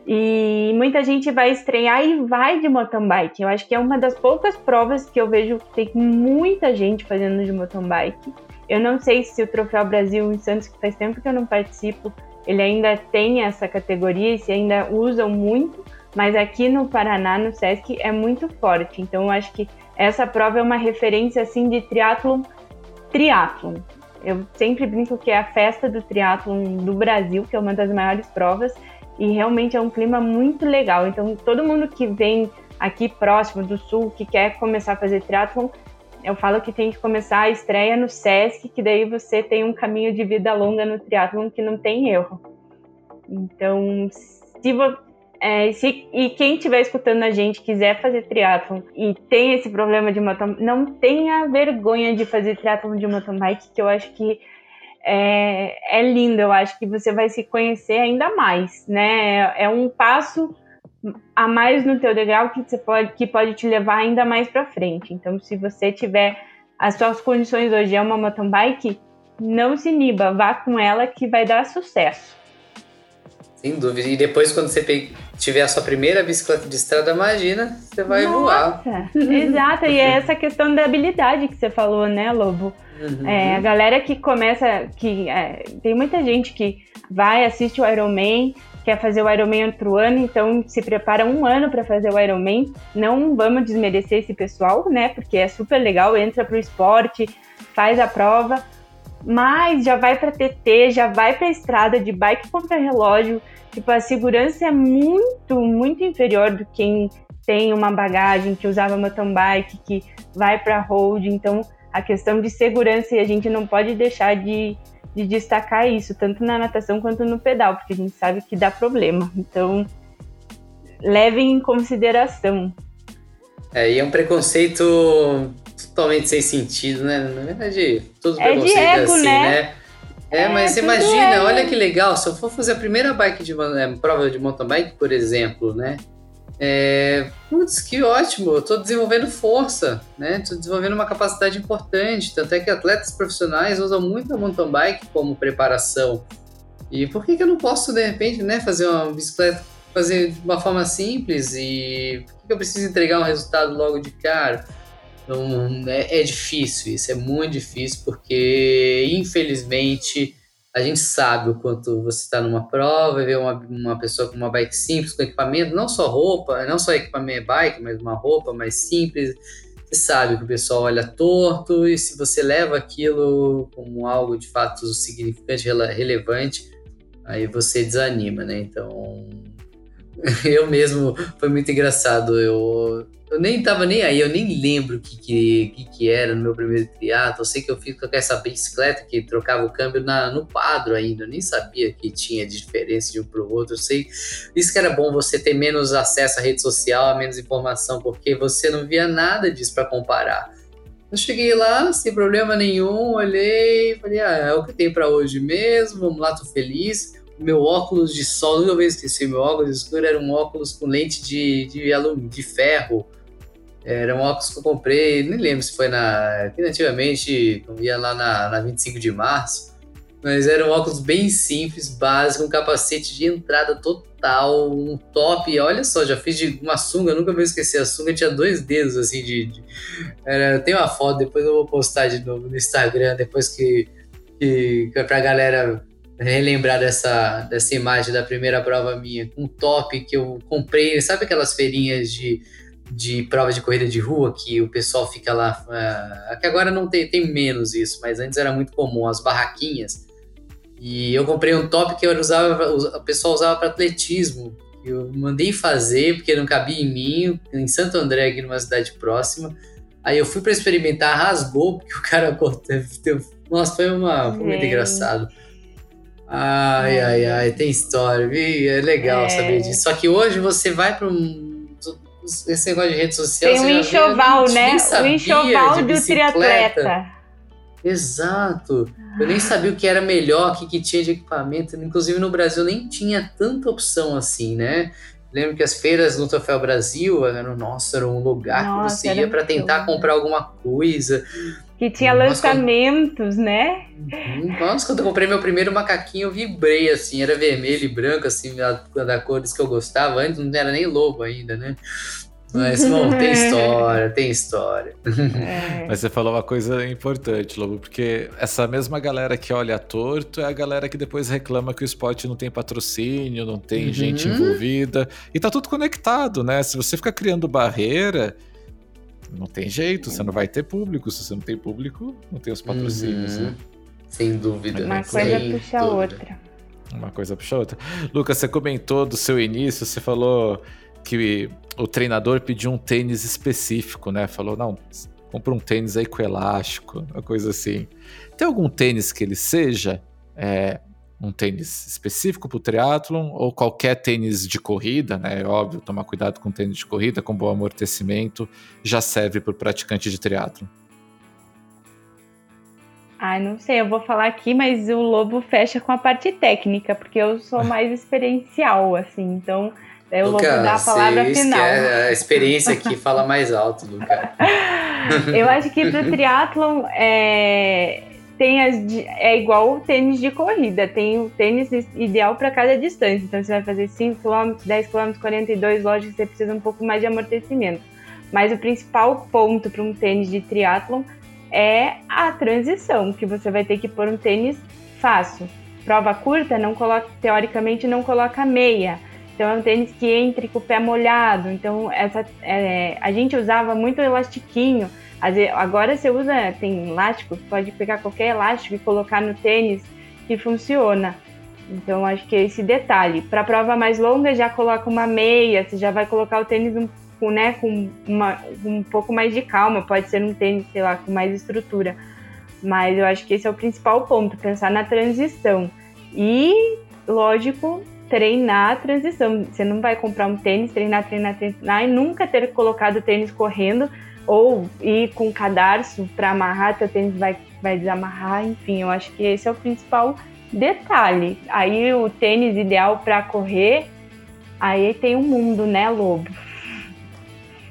E muita gente vai estrear e vai de mountain bike. Eu acho que é uma das poucas provas que eu vejo que tem muita gente fazendo de mountain bike. Eu não sei se o Troféu Brasil em Santos, que faz tempo que eu não participo, ele ainda tem essa categoria e se ainda usam muito, mas aqui no Paraná, no Sesc, é muito forte. Então eu acho que essa prova é uma referência assim de triatlon triatlon. Eu sempre brinco que é a festa do triatlon do Brasil, que é uma das maiores provas, e realmente é um clima muito legal. Então, todo mundo que vem aqui próximo do sul, que quer começar a fazer triatlon, eu falo que tem que começar a estreia no SESC, que daí você tem um caminho de vida longa no triatlon que não tem erro. Então, se, é, se, e quem estiver escutando a gente quiser fazer triatlon e tem esse problema de mountain não tenha vergonha de fazer triatlon de mountain bike, que eu acho que é, é lindo. Eu acho que você vai se conhecer ainda mais, né? É, é um passo a mais no teu degrau que você pode que pode te levar ainda mais para frente. Então, se você tiver as suas condições hoje é uma mountain bike, não se iniba, vá com ela que vai dar sucesso. Sem dúvida. E depois, quando você tiver a sua primeira bicicleta de estrada, imagina, você vai Nossa, voar. (laughs) Exato, e é essa questão da habilidade que você falou, né, Lobo? Uhum. É, a galera que começa, que é, tem muita gente que vai, assiste o Ironman, quer fazer o Ironman outro ano, então se prepara um ano para fazer o Ironman. Não vamos desmerecer esse pessoal, né? Porque é super legal, entra pro esporte, faz a prova, mas já vai para TT, já vai para estrada de bike contra relógio. Tipo, a segurança é muito, muito inferior do quem tem uma bagagem que usava mountain bike, que vai para road. Então, a questão de segurança e a gente não pode deixar de, de destacar isso, tanto na natação quanto no pedal, porque a gente sabe que dá problema. Então, levem em consideração. É, e é um preconceito totalmente sem sentido, né? Na verdade, todo é preconceito é assim, né? né? É, é mas imagina, olha que legal, se eu for fazer a primeira bike de é, prova de mountain bike, por exemplo, né? É, putz, que ótimo, eu tô desenvolvendo força, né? Tô desenvolvendo uma capacidade importante, tanto é que atletas profissionais usam muito a mountain bike como preparação. E por que, que eu não posso, de repente, né, fazer uma bicicleta, fazer de uma forma simples e por que, que eu preciso entregar um resultado logo de cara? Então, é, é difícil isso, é muito difícil, porque infelizmente a gente sabe o quanto você está numa prova, vê uma, uma pessoa com uma bike simples, com equipamento, não só roupa, não só equipamento bike, mas uma roupa mais simples. Você sabe que o pessoal olha torto e se você leva aquilo como algo de fato significante, relevante, aí você desanima, né? Então, (laughs) eu mesmo, foi muito engraçado. Eu nem tava nem aí, eu nem lembro o que, que, que, era no meu primeiro triatlo. Eu sei que eu fiz com essa bicicleta que trocava o câmbio na, no quadro ainda. Eu nem sabia que tinha diferença de um para o outro. Eu sei. Isso que era bom você ter menos acesso à rede social, a menos informação, porque você não via nada disso para comparar. Eu cheguei lá sem problema nenhum, olhei, falei, ah, é o que tem para hoje mesmo, vamos lá, tô feliz meu óculos de sol, nunca vou esquecer, meu óculos escuro era um óculos com lente de, de, alumínio, de ferro, era um óculos que eu comprei, nem lembro se foi na. Antigamente eu ia lá na, na 25 de março. Mas era um óculos bem simples, básico, um capacete de entrada total, um top. Olha só, já fiz de uma sunga, nunca vou esquecer. A sunga tinha dois dedos assim de. de era, tem uma foto, depois eu vou postar de novo no Instagram, depois que. que, que pra galera relembrar dessa, dessa imagem da primeira prova minha, um top que eu comprei, sabe aquelas feirinhas de de prova de corrida de rua que o pessoal fica lá. Uh, que agora não tem, tem menos isso, mas antes era muito comum, as barraquinhas. E eu comprei um top que eu usava, o pessoal usava para atletismo. Eu mandei fazer porque não cabia em mim, em Santo André, aqui numa cidade próxima. Aí eu fui para experimentar, rasgou, porque (laughs) o cara cortou. Nossa, foi, uma, foi muito engraçado. Ai, ai, ai, tem história? É legal é. saber disso. Só que hoje você vai para um esse negócio de rede social. Tem um enxoval, né? O enxoval do triatleta. Exato. Eu nem sabia o que era melhor, o que, que tinha de equipamento. Inclusive no Brasil nem tinha tanta opção assim, né? Lembro que as feiras no Troféu Brasil eram, nossa, era um lugar nossa, que você ia para tentar comprar alguma coisa. Que tinha nossa, lançamentos, quando... né? Uhum. Nossa, quando eu comprei meu primeiro macaquinho, eu vibrei assim, era vermelho e branco, assim, da, da cores que eu gostava. Antes não era nem lobo ainda, né? Mas, bom, (laughs) tem história, tem história. É. Mas você falou uma coisa importante, Lobo, porque essa mesma galera que olha torto é a galera que depois reclama que o esporte não tem patrocínio, não tem uhum. gente envolvida. E tá tudo conectado, né? Se você ficar criando barreira, não tem jeito, você não vai ter público. Se você não tem público, não tem os patrocínios. Uhum. Né? Sem dúvida. Uma coisa Sem puxa a outra. Uma coisa puxa a outra. Lucas, você comentou do seu início, você falou que o treinador pediu um tênis específico, né? Falou, não, compra um tênis aí com elástico, uma coisa assim. Tem algum tênis que ele seja é, um tênis específico para o triatlon ou qualquer tênis de corrida, né? É óbvio, tomar cuidado com tênis de corrida, com bom amortecimento, já serve para o praticante de triatlon. Ah, não sei, eu vou falar aqui, mas o Lobo fecha com a parte técnica, porque eu sou mais (laughs) experiencial, assim, então eu Luca, vou dar a palavra final. a experiência aqui fala mais alto, Luca. (laughs) eu acho que para o triatlon é, tem as, é igual o tênis de corrida, tem o tênis ideal para cada distância. Então você vai fazer 5 km, 10 km, 42, lógico que você precisa um pouco mais de amortecimento. Mas o principal ponto para um tênis de triatlon é a transição, que você vai ter que pôr um tênis fácil. Prova curta, não coloca, teoricamente não coloca meia então é um tênis que entre com o pé molhado. Então essa, é, a gente usava muito elastiquinho. Agora você usa, tem elástico, pode pegar qualquer elástico e colocar no tênis que funciona. Então acho que é esse detalhe. Para prova mais longa já coloca uma meia, você já vai colocar o tênis um, né, com uma, um pouco mais de calma. Pode ser um tênis, sei lá, com mais estrutura. Mas eu acho que esse é o principal ponto, pensar na transição. E, lógico, treinar a transição. Você não vai comprar um tênis, treinar, treinar, treinar e nunca ter colocado o tênis correndo ou ir com cadarço para amarrar, teu tênis vai, vai desamarrar, enfim, eu acho que esse é o principal detalhe. Aí o tênis ideal para correr, aí tem um mundo, né, Lobo?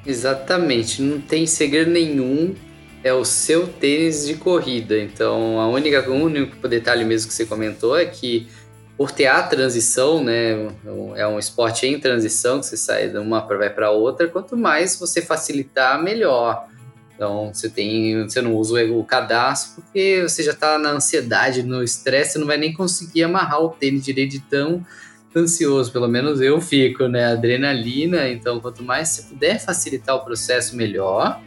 Exatamente, não tem segredo nenhum, é o seu tênis de corrida. Então, a única, o único detalhe mesmo que você comentou é que por ter a transição, né, é um esporte em transição, que você sai de uma vai para outra, quanto mais você facilitar, melhor. Então você tem, você não usa o cadastro porque você já está na ansiedade, no estresse, não vai nem conseguir amarrar o tênis direito de tão ansioso. Pelo menos eu fico, né? Adrenalina. Então, quanto mais você puder facilitar o processo, melhor.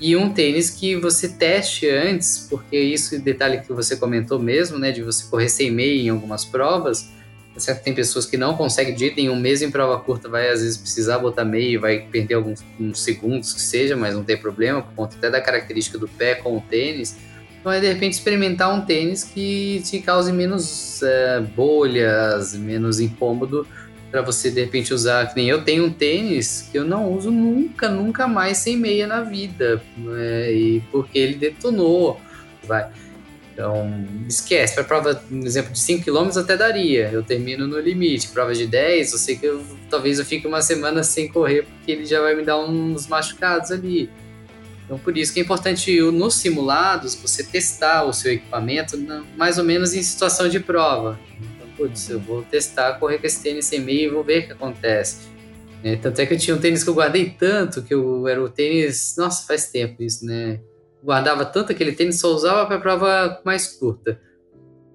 E um tênis que você teste antes, porque isso, detalhe que você comentou mesmo, né? De você correr sem meia em algumas provas Tá certo? Tem pessoas que não conseguem de em um mês em prova curta, vai às vezes precisar botar meio, vai perder alguns segundos que seja, mas não tem problema, por conta até da característica do pé com o tênis. Então é de repente experimentar um tênis que te cause menos é, bolhas, menos incômodo para você de repente usar. Que nem eu tenho um tênis que eu não uso nunca, nunca mais sem meia na vida, né? e porque ele detonou. Vai. Então, esquece. Para prova, um exemplo de 5 km até daria. Eu termino no limite. Prova de 10, eu sei que eu, talvez eu fique uma semana sem correr, porque ele já vai me dar uns machucados ali. Então, por isso que é importante nos simulados você testar o seu equipamento mais ou menos em situação de prova. Putz, eu vou testar correr com esse tênis sem meio e vou ver o que acontece. É, tanto é que eu tinha um tênis que eu guardei tanto, que eu era o tênis. Nossa, faz tempo isso, né? guardava tanto aquele tênis, só usava para prova mais curta.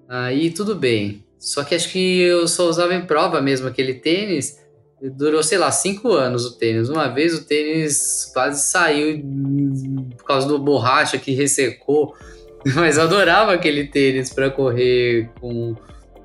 Aí tudo bem. Só que acho que eu só usava em prova mesmo aquele tênis. Durou, sei lá, cinco anos o tênis. Uma vez o tênis quase saiu por causa do borracha que ressecou. (laughs) Mas eu adorava aquele tênis para correr com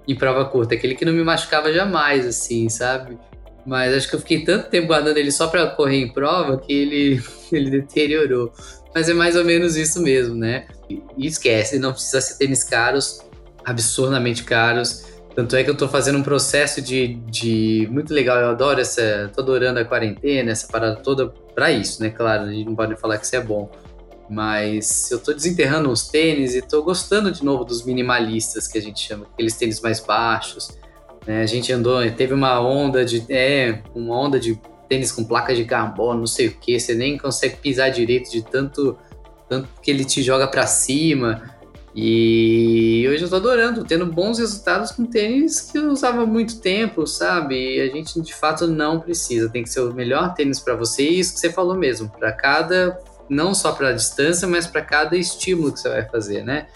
em prova curta. Aquele que não me machucava jamais, assim, sabe? Mas acho que eu fiquei tanto tempo guardando ele só para correr em prova que ele, (laughs) ele deteriorou. Mas é mais ou menos isso mesmo, né? E esquece, não precisa ser tênis caros, absurdamente caros. Tanto é que eu tô fazendo um processo de, de muito legal, eu adoro essa, tô adorando a quarentena, essa parada toda para isso, né? Claro, a gente não pode falar que isso é bom. Mas eu tô desenterrando os tênis e tô gostando de novo dos minimalistas que a gente chama, aqueles tênis mais baixos. Né? A gente andou, teve uma onda de, é, uma onda de tênis com placa de carbono, não sei o que, você nem consegue pisar direito de tanto, tanto que ele te joga para cima. E hoje eu tô adorando, tendo bons resultados com tênis que eu usava há muito tempo, sabe? E a gente de fato não precisa, tem que ser o melhor tênis para você, e isso que você falou mesmo, para cada, não só para a distância, mas para cada estímulo que você vai fazer, né?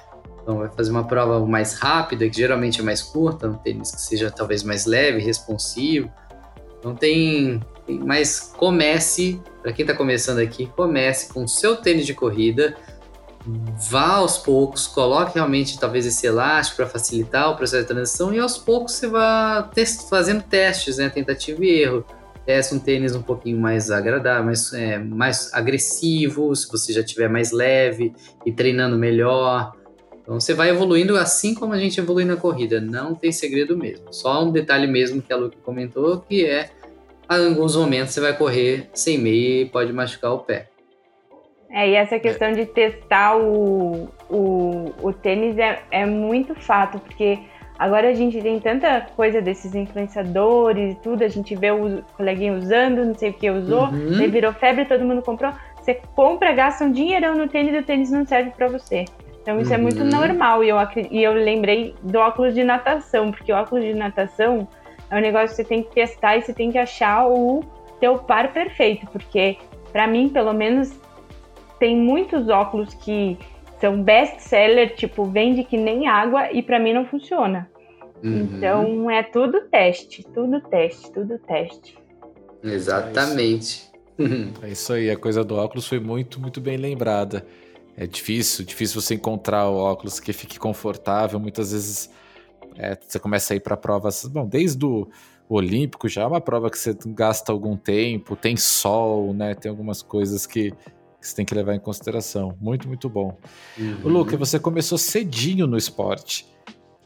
Então vai fazer uma prova mais rápida, que geralmente é mais curta, um tênis que seja talvez mais leve, responsivo. Não tem mas comece, para quem está começando aqui, comece com o seu tênis de corrida, vá aos poucos, coloque realmente talvez esse elástico para facilitar o processo de transição e aos poucos você vai fazendo testes, né, tentativa e erro. Teste um tênis um pouquinho mais agradável, mais, é, mais agressivo, se você já tiver mais leve e treinando melhor. Então você vai evoluindo assim como a gente evolui na corrida, não tem segredo mesmo. Só um detalhe mesmo que a Luke comentou, que é alguns momentos você vai correr sem meia e pode machucar o pé. É, e essa questão de testar o, o, o tênis é, é muito fato, porque agora a gente tem tanta coisa desses influenciadores e tudo, a gente vê o coleguinha usando, não sei o que usou, uhum. virou febre, todo mundo comprou. Você compra, gasta um dinheirão no tênis e o tênis não serve para você. Então isso uhum. é muito uhum. normal. E eu, e eu lembrei do óculos de natação, porque o óculos de natação é um negócio que você tem que testar e você tem que achar o teu par perfeito, porque para mim, pelo menos, tem muitos óculos que são best seller, tipo, vende que nem água e para mim não funciona. Uhum. Então é tudo teste, tudo teste, tudo teste. Exatamente. (laughs) É isso aí, a coisa do óculos foi muito, muito bem lembrada. É difícil, difícil você encontrar o óculos que fique confortável. Muitas vezes é, você começa a ir para provas, bom, desde o Olímpico já é uma prova que você gasta algum tempo, tem sol, né? Tem algumas coisas que, que você tem que levar em consideração. Muito, muito bom. Uhum. O Luca, você começou cedinho no esporte.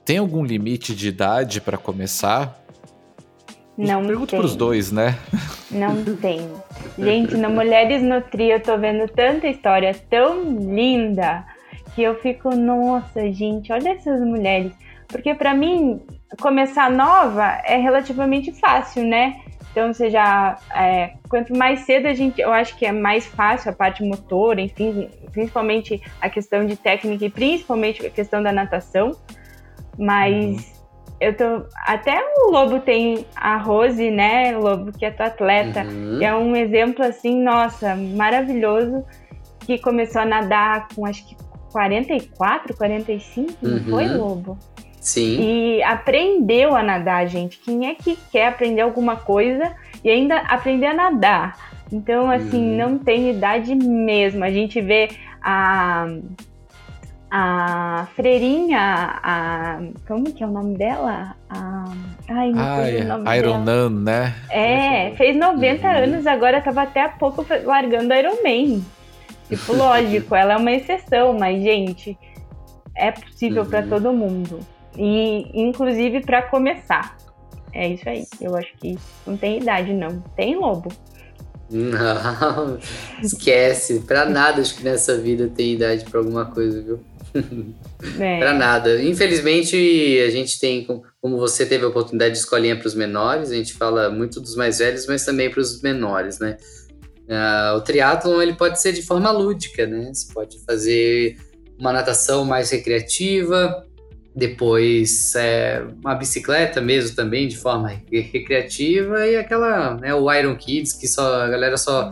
Tem algum limite de idade para começar? Não Pergunto para os dois, né? Não (laughs) tem. Gente, no Mulheres no Trio eu tô vendo tanta história tão linda que eu fico, nossa, gente, olha essas mulheres. Porque para mim, começar nova é relativamente fácil, né? Então, você já. É, quanto mais cedo a gente. Eu acho que é mais fácil a parte motor, enfim, principalmente a questão de técnica e principalmente a questão da natação. Mas uhum. eu tô. Até o Lobo tem a Rose, né, Lobo, que é tua atleta. Uhum. é um exemplo assim, nossa, maravilhoso. que começou a nadar com acho que 44, 45, não Uhum. foi, Lobo? Sim. E aprendeu a nadar, gente. Quem é que quer aprender alguma coisa e ainda aprender a nadar? Então, assim, Uhum. não tem idade mesmo. A gente vê a, a freirinha, a. Como que é o nome dela? A, ai, não sei o nome Ai, Iron dela. Man, né? É, fez 90 Uhum. anos, agora tava até há pouco largando Iron Man. Tipo, lógico, (laughs) ela é uma exceção, mas, gente, é possível Uhum. todo mundo. E, inclusive, pra começar. É isso aí. Eu acho que não tem idade, não. Tem lobo. Não, (laughs) esquece. Pra nada, acho que nessa vida tem idade pra alguma coisa, viu? É. (laughs) Pra nada. Infelizmente, a gente tem, com- como você teve a oportunidade de escolinha para os menores, a gente fala muito dos mais velhos, mas também para os menores, né? Ah, o triatlon ele pode ser de forma lúdica, né? Você pode fazer uma natação mais recreativa, depois é, uma bicicleta mesmo também de forma re- recreativa e aquela, né, o Iron Kids que só a galera só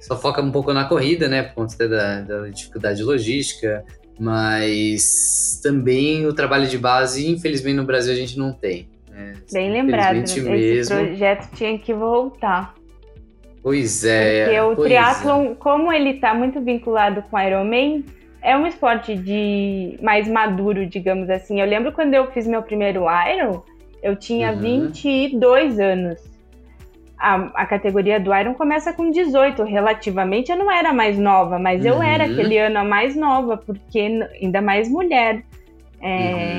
só foca um pouco na corrida, né, por conta da, da dificuldade logística, mas também o trabalho de base, infelizmente no Brasil a gente não tem. né? Bem lembrado. Esse mesmo. projeto tinha que voltar. Pois é. Porque o pois triatlon, como ele tá muito vinculado com Ironman, é um esporte de mais maduro, digamos assim. Eu lembro quando eu fiz meu primeiro Iron, eu tinha Uhum. 22 anos. A, a categoria do Iron começa com 18, relativamente eu não era mais nova, mas eu Uhum. era aquele ano a mais nova, porque ainda mais mulher. É,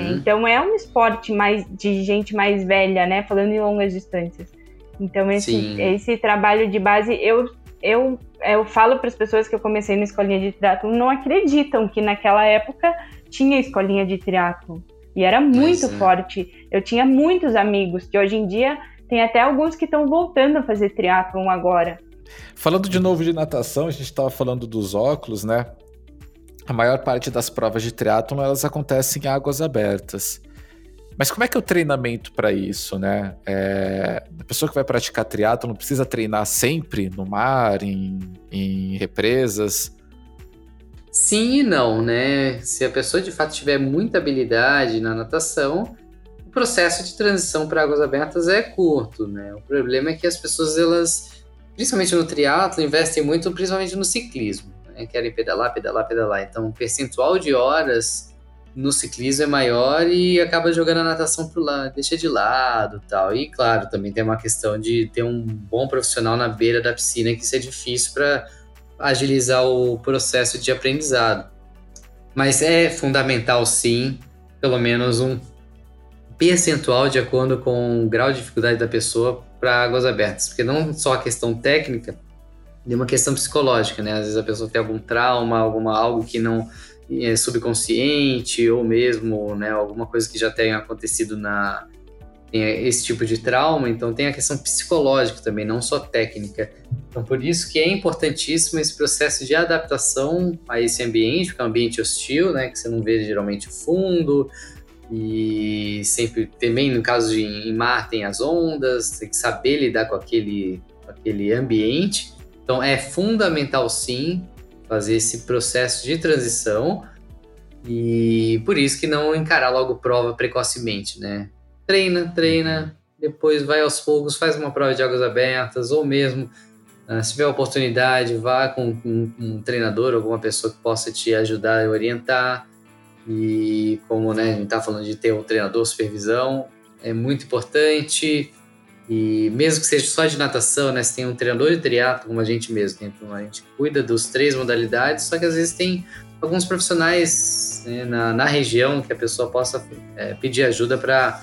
Uhum. Então é um esporte mais de gente mais velha, né? Falando em longas distâncias. Então esse, Sim. esse trabalho de base, eu, eu, eu falo para as pessoas que eu comecei na escolinha de triatlo, não acreditam que naquela época tinha escolinha de triatlo. E era muito é. forte. Eu tinha muitos amigos, que hoje em dia tem até alguns que estão voltando a fazer triatlon agora. Falando de novo de natação, a gente estava falando dos óculos, né? A maior parte das provas de triatlon elas acontecem em águas abertas. Mas como é que é o treinamento para isso, né? É, a pessoa que vai praticar triatlon não precisa treinar sempre no mar, em, em represas. Sim e não, né? Se a pessoa de fato tiver muita habilidade na natação, o processo de transição para águas abertas é curto, né? O problema é que as pessoas, elas, principalmente no triatlo, investem muito, principalmente no ciclismo. Né? Querem pedalar, pedalar, pedalar. Então, o percentual de horas no ciclismo é maior e acaba jogando a natação pro lado, deixa de lado tal. E, claro, também tem uma questão de ter um bom profissional na beira da piscina, que isso é difícil para agilizar o processo de aprendizado. Mas é fundamental, sim, pelo menos um percentual de acordo com o grau de dificuldade da pessoa para águas abertas, porque não só a questão técnica, é uma questão psicológica, né? Às vezes a pessoa tem algum trauma, alguma algo que não subconsciente ou mesmo, né, alguma coisa que já tenha acontecido na esse tipo de trauma, então tem a questão psicológica também, não só técnica. Então, por isso que é importantíssimo esse processo de adaptação a esse ambiente, que é um ambiente hostil, né, que você não vê geralmente o fundo, e sempre, também no caso de em mar, tem as ondas, tem que saber lidar com aquele, com aquele ambiente. Então, é fundamental, sim, fazer esse processo de transição, e por isso que não encarar logo prova precocemente, né? treina, treina, depois vai aos poucos, faz uma prova de águas abertas, ou mesmo, uh, se tiver oportunidade, vá com, com um treinador, alguma pessoa que possa te ajudar e orientar. E como né, a gente está falando de ter um treinador, supervisão, é muito importante. E mesmo que seja só de natação, né, você tem um treinador de triatlo, como a gente mesmo, tem, a gente cuida dos três modalidades, só que às vezes tem alguns profissionais né, na, na região que a pessoa possa é, pedir ajuda para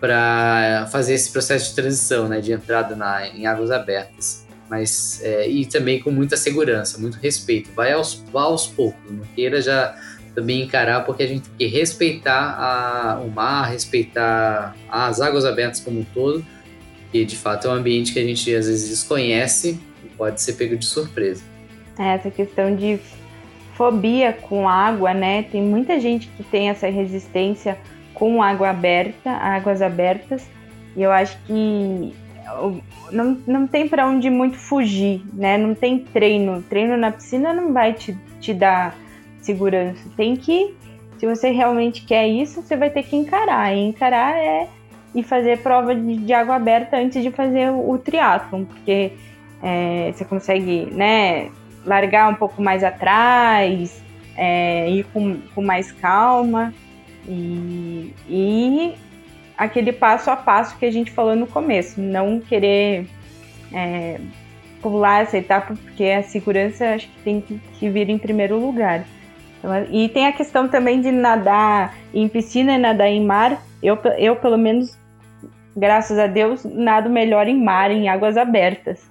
para fazer esse processo de transição, né, de entrada na, em águas abertas. Mas, é, e também com muita segurança, muito respeito. Vai aos, vá aos poucos, não queira já também encarar, porque a gente tem que respeitar a, o mar, respeitar as águas abertas como um todo, que de fato é um ambiente que a gente às vezes desconhece e pode ser pego de surpresa. Essa questão de fobia com água, né? Tem muita gente que tem essa resistência com água aberta, águas abertas, e eu acho que não, não tem para onde muito fugir, né? Não tem treino. Treino na piscina não vai te, te dar segurança. Tem que, se você realmente quer isso, você vai ter que encarar. E encarar é e fazer prova de, de água aberta antes de fazer o, o triatlon, porque é, você consegue, né, largar um pouco mais atrás, é, ir com, com mais calma e, e aquele passo a passo que a gente falou no começo, não querer é, pular essa etapa, porque a segurança acho que tem que, que vir em primeiro lugar. Então, e tem a questão também de nadar em piscina e nadar em mar. Eu, eu, pelo menos, graças a Deus, nado melhor em mar, em águas abertas.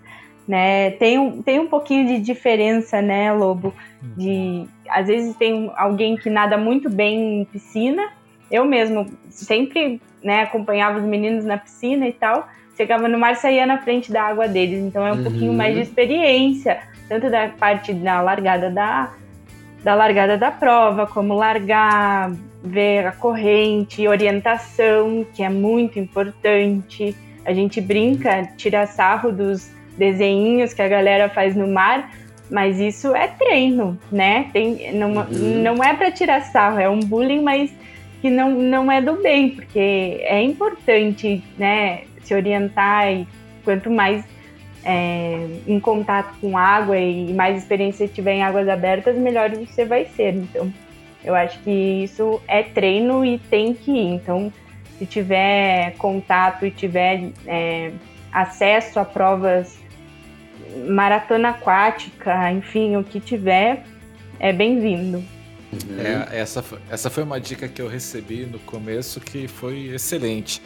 Né? Tem, um, tem um pouquinho de diferença, né, Lobo? De, às vezes tem alguém que nada muito bem em piscina. Eu mesmo sempre né, acompanhava os meninos na piscina e tal. Chegava no mar, saía na frente da água deles. Então é um uhum. pouquinho mais de experiência, tanto da parte da largada da, da largada da prova, como largar, ver a corrente, orientação, que é muito importante. A gente brinca, tira sarro dos desenhinhos que a galera faz no mar, mas isso é treino, né? Tem, não, uhum. não é para tirar sarro, é um bullying, mas que não, não é do bem, porque é importante, né, se orientar e quanto mais é, em contato com água e mais experiência tiver em águas abertas, melhor você vai ser. Então, eu acho que isso é treino e tem que ir. Então, se tiver contato e tiver é, acesso a provas maratona aquática, enfim, o que tiver, é bem-vindo. Uhum. É, essa, essa foi uma dica que eu recebi no começo que foi excelente.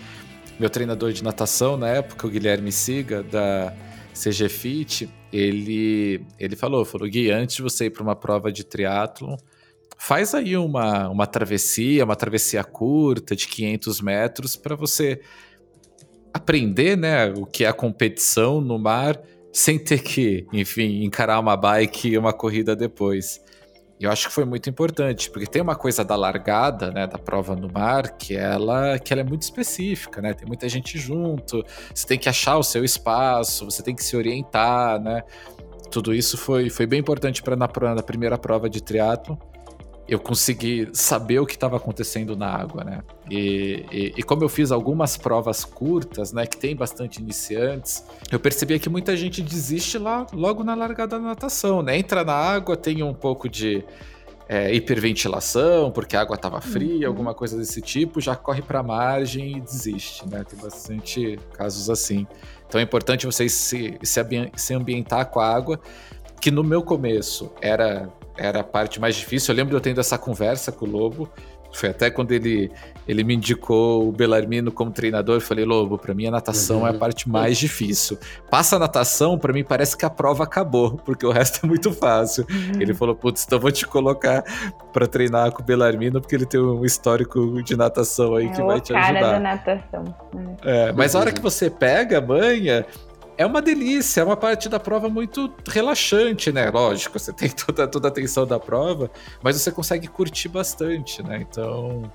Meu treinador de natação na época, o Guilherme Siga, da CG Fit, ele, ele falou, falou, Gui, antes de você ir para uma prova de triatlon, faz aí uma, uma travessia, uma travessia curta de 500 metros para você aprender né, o que é a competição no mar sem ter que, enfim, encarar uma bike e uma corrida depois. E eu acho que foi muito importante, porque tem uma coisa da largada, né, da prova no mar, que ela, que ela é muito específica, né? Tem muita gente junto, você tem que achar o seu espaço, você tem que se orientar, né? Tudo isso foi, foi bem importante para na, na primeira prova de triatlo eu consegui saber o que estava acontecendo na água, né? E, e, e, como eu fiz algumas provas curtas, né, que tem bastante iniciantes, eu percebi que muita gente desiste lá logo na largada da natação, né? Entra na água, tem um pouco de é, hiperventilação, porque a água estava fria, uhum. alguma coisa desse tipo, já corre para a margem e desiste, né? Tem bastante casos assim. Então é importante vocês se, se, se ambientar com a água, que no meu começo era era a parte mais difícil. Eu lembro de eu tendo essa conversa com o Lobo. Foi até quando ele, ele me indicou o Belarmino como treinador. Eu falei, Lobo, para mim a natação uhum. é a uhum. parte mais difícil. Passa a natação, para mim parece que a prova acabou, porque o resto é muito fácil. Uhum. Ele falou, putz, então vou te colocar para treinar com o Belarmino, porque ele tem um histórico de natação aí é que vai te ajudar. cara da natação. Né? É, mas a hora que você pega a manha, é uma delícia, é uma parte da prova muito relaxante, né? Lógico, você tem toda, toda a atenção da prova, mas você consegue curtir bastante, né? Então.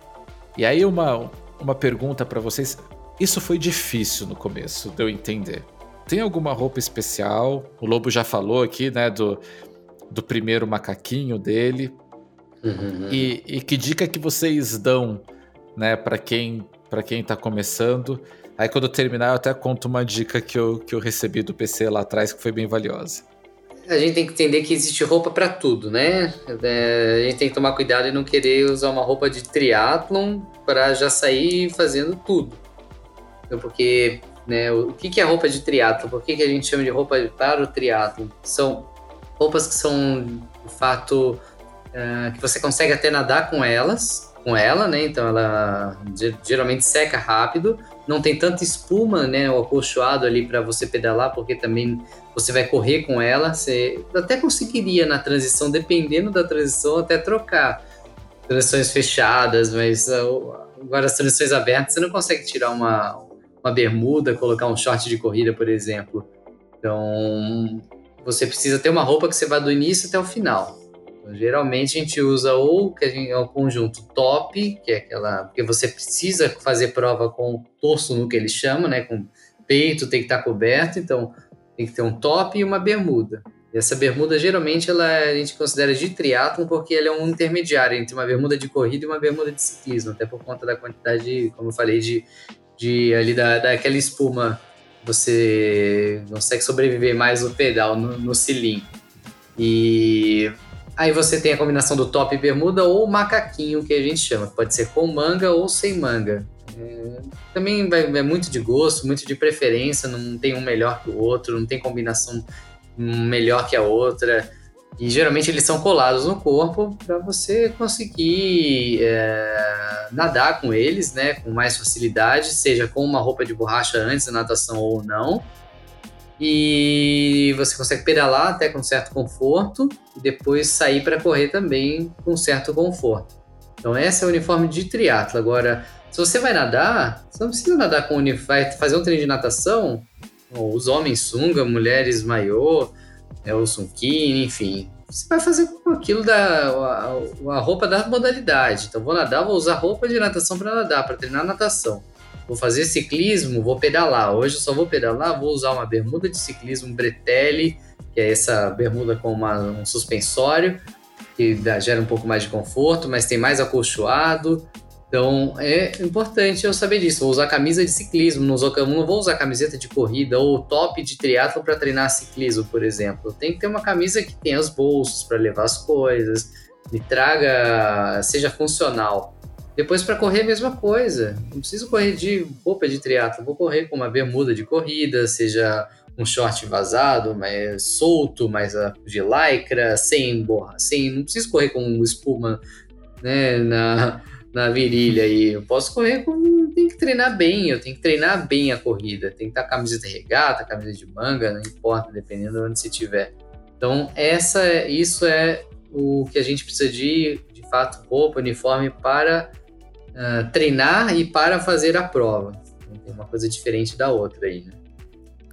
E aí, uma, uma pergunta para vocês. Isso foi difícil no começo de eu entender. Tem alguma roupa especial? O Lobo já falou aqui, né, do, do primeiro macaquinho dele. Uhum. E, e que dica que vocês dão, né, para quem para quem tá começando Aí quando eu terminar, eu até conto uma dica que eu, que eu recebi do PC lá atrás que foi bem valiosa. A gente tem que entender que existe roupa para tudo, né? É, a gente tem que tomar cuidado e não querer usar uma roupa de triatlon para já sair fazendo tudo. Então, porque né, o que é roupa de triatlon? Por que, que a gente chama de roupa para o triatlon? São roupas que são, de fato, uh, que você consegue até nadar com elas, com ela, né? Então ela geralmente seca rápido, não tem tanta espuma, né, o acolchoado ali para você pedalar, porque também você vai correr com ela. Você até conseguiria na transição, dependendo da transição, até trocar transições fechadas, mas uh, agora as transições abertas você não consegue tirar uma, uma bermuda, colocar um short de corrida, por exemplo. Então você precisa ter uma roupa que você vá do início até o final. Geralmente a gente usa ou que a gente, é o conjunto top, que é aquela. Porque você precisa fazer prova com o torso no que eles chamam, né? Com peito tem que estar tá coberto, então tem que ter um top e uma bermuda. E essa bermuda, geralmente, ela, a gente considera de triatlon porque ela é um intermediário entre uma bermuda de corrida e uma bermuda de ciclismo, até por conta da quantidade, como eu falei, de, de ali da, daquela espuma você consegue sobreviver mais no pedal, no, no cilim. E aí você tem a combinação do top e bermuda ou macaquinho, que a gente chama. Pode ser com manga ou sem manga. É, também vai, é muito de gosto, muito de preferência, não tem um melhor que o outro, não tem combinação melhor que a outra. E geralmente eles são colados no corpo para você conseguir é, nadar com eles, né, com mais facilidade, seja com uma roupa de borracha antes da natação ou não. E você consegue pedalar até com certo conforto e depois sair para correr também com certo conforto. Então esse é o uniforme de triatlo. Agora, se você vai nadar, você não precisa nadar com uniforme, vai fazer um treino de natação, os homens sunga, mulheres maiô, é o enfim. Você vai fazer com aquilo da a, a, roupa da modalidade. Então vou nadar, vou usar roupa de natação para nadar, para treinar natação. Vou fazer ciclismo, vou pedalar. Hoje eu só vou pedalar, vou usar uma bermuda de ciclismo Bretelli, que é essa bermuda com uma, um suspensório, que dá, gera um pouco mais de conforto, mas tem mais acolchoado. Então é importante eu saber disso. Vou usar camisa de ciclismo, não, não vou usar camiseta de corrida ou top de triatlo para treinar ciclismo, por exemplo. Tem que ter uma camisa que tenha os bolsos para levar as coisas, me traga, seja funcional. Depois para correr a mesma coisa. Não preciso correr de roupa de triatlo, vou correr com uma bermuda de corrida, seja um short vazado, mas solto, mas de lycra, sem borra, sem, não preciso correr com espuma, né, na na virilha aí. Eu posso correr com. Tem que treinar bem, eu tenho que treinar bem a corrida. Tem que estar camiseta regata, camisa de manga, não importa, dependendo de onde você estiver. Então, essa, é, isso é o que a gente precisa de, de fato, roupa, uniforme para uh, treinar e para fazer a prova. Tem uma coisa diferente da outra aí, né?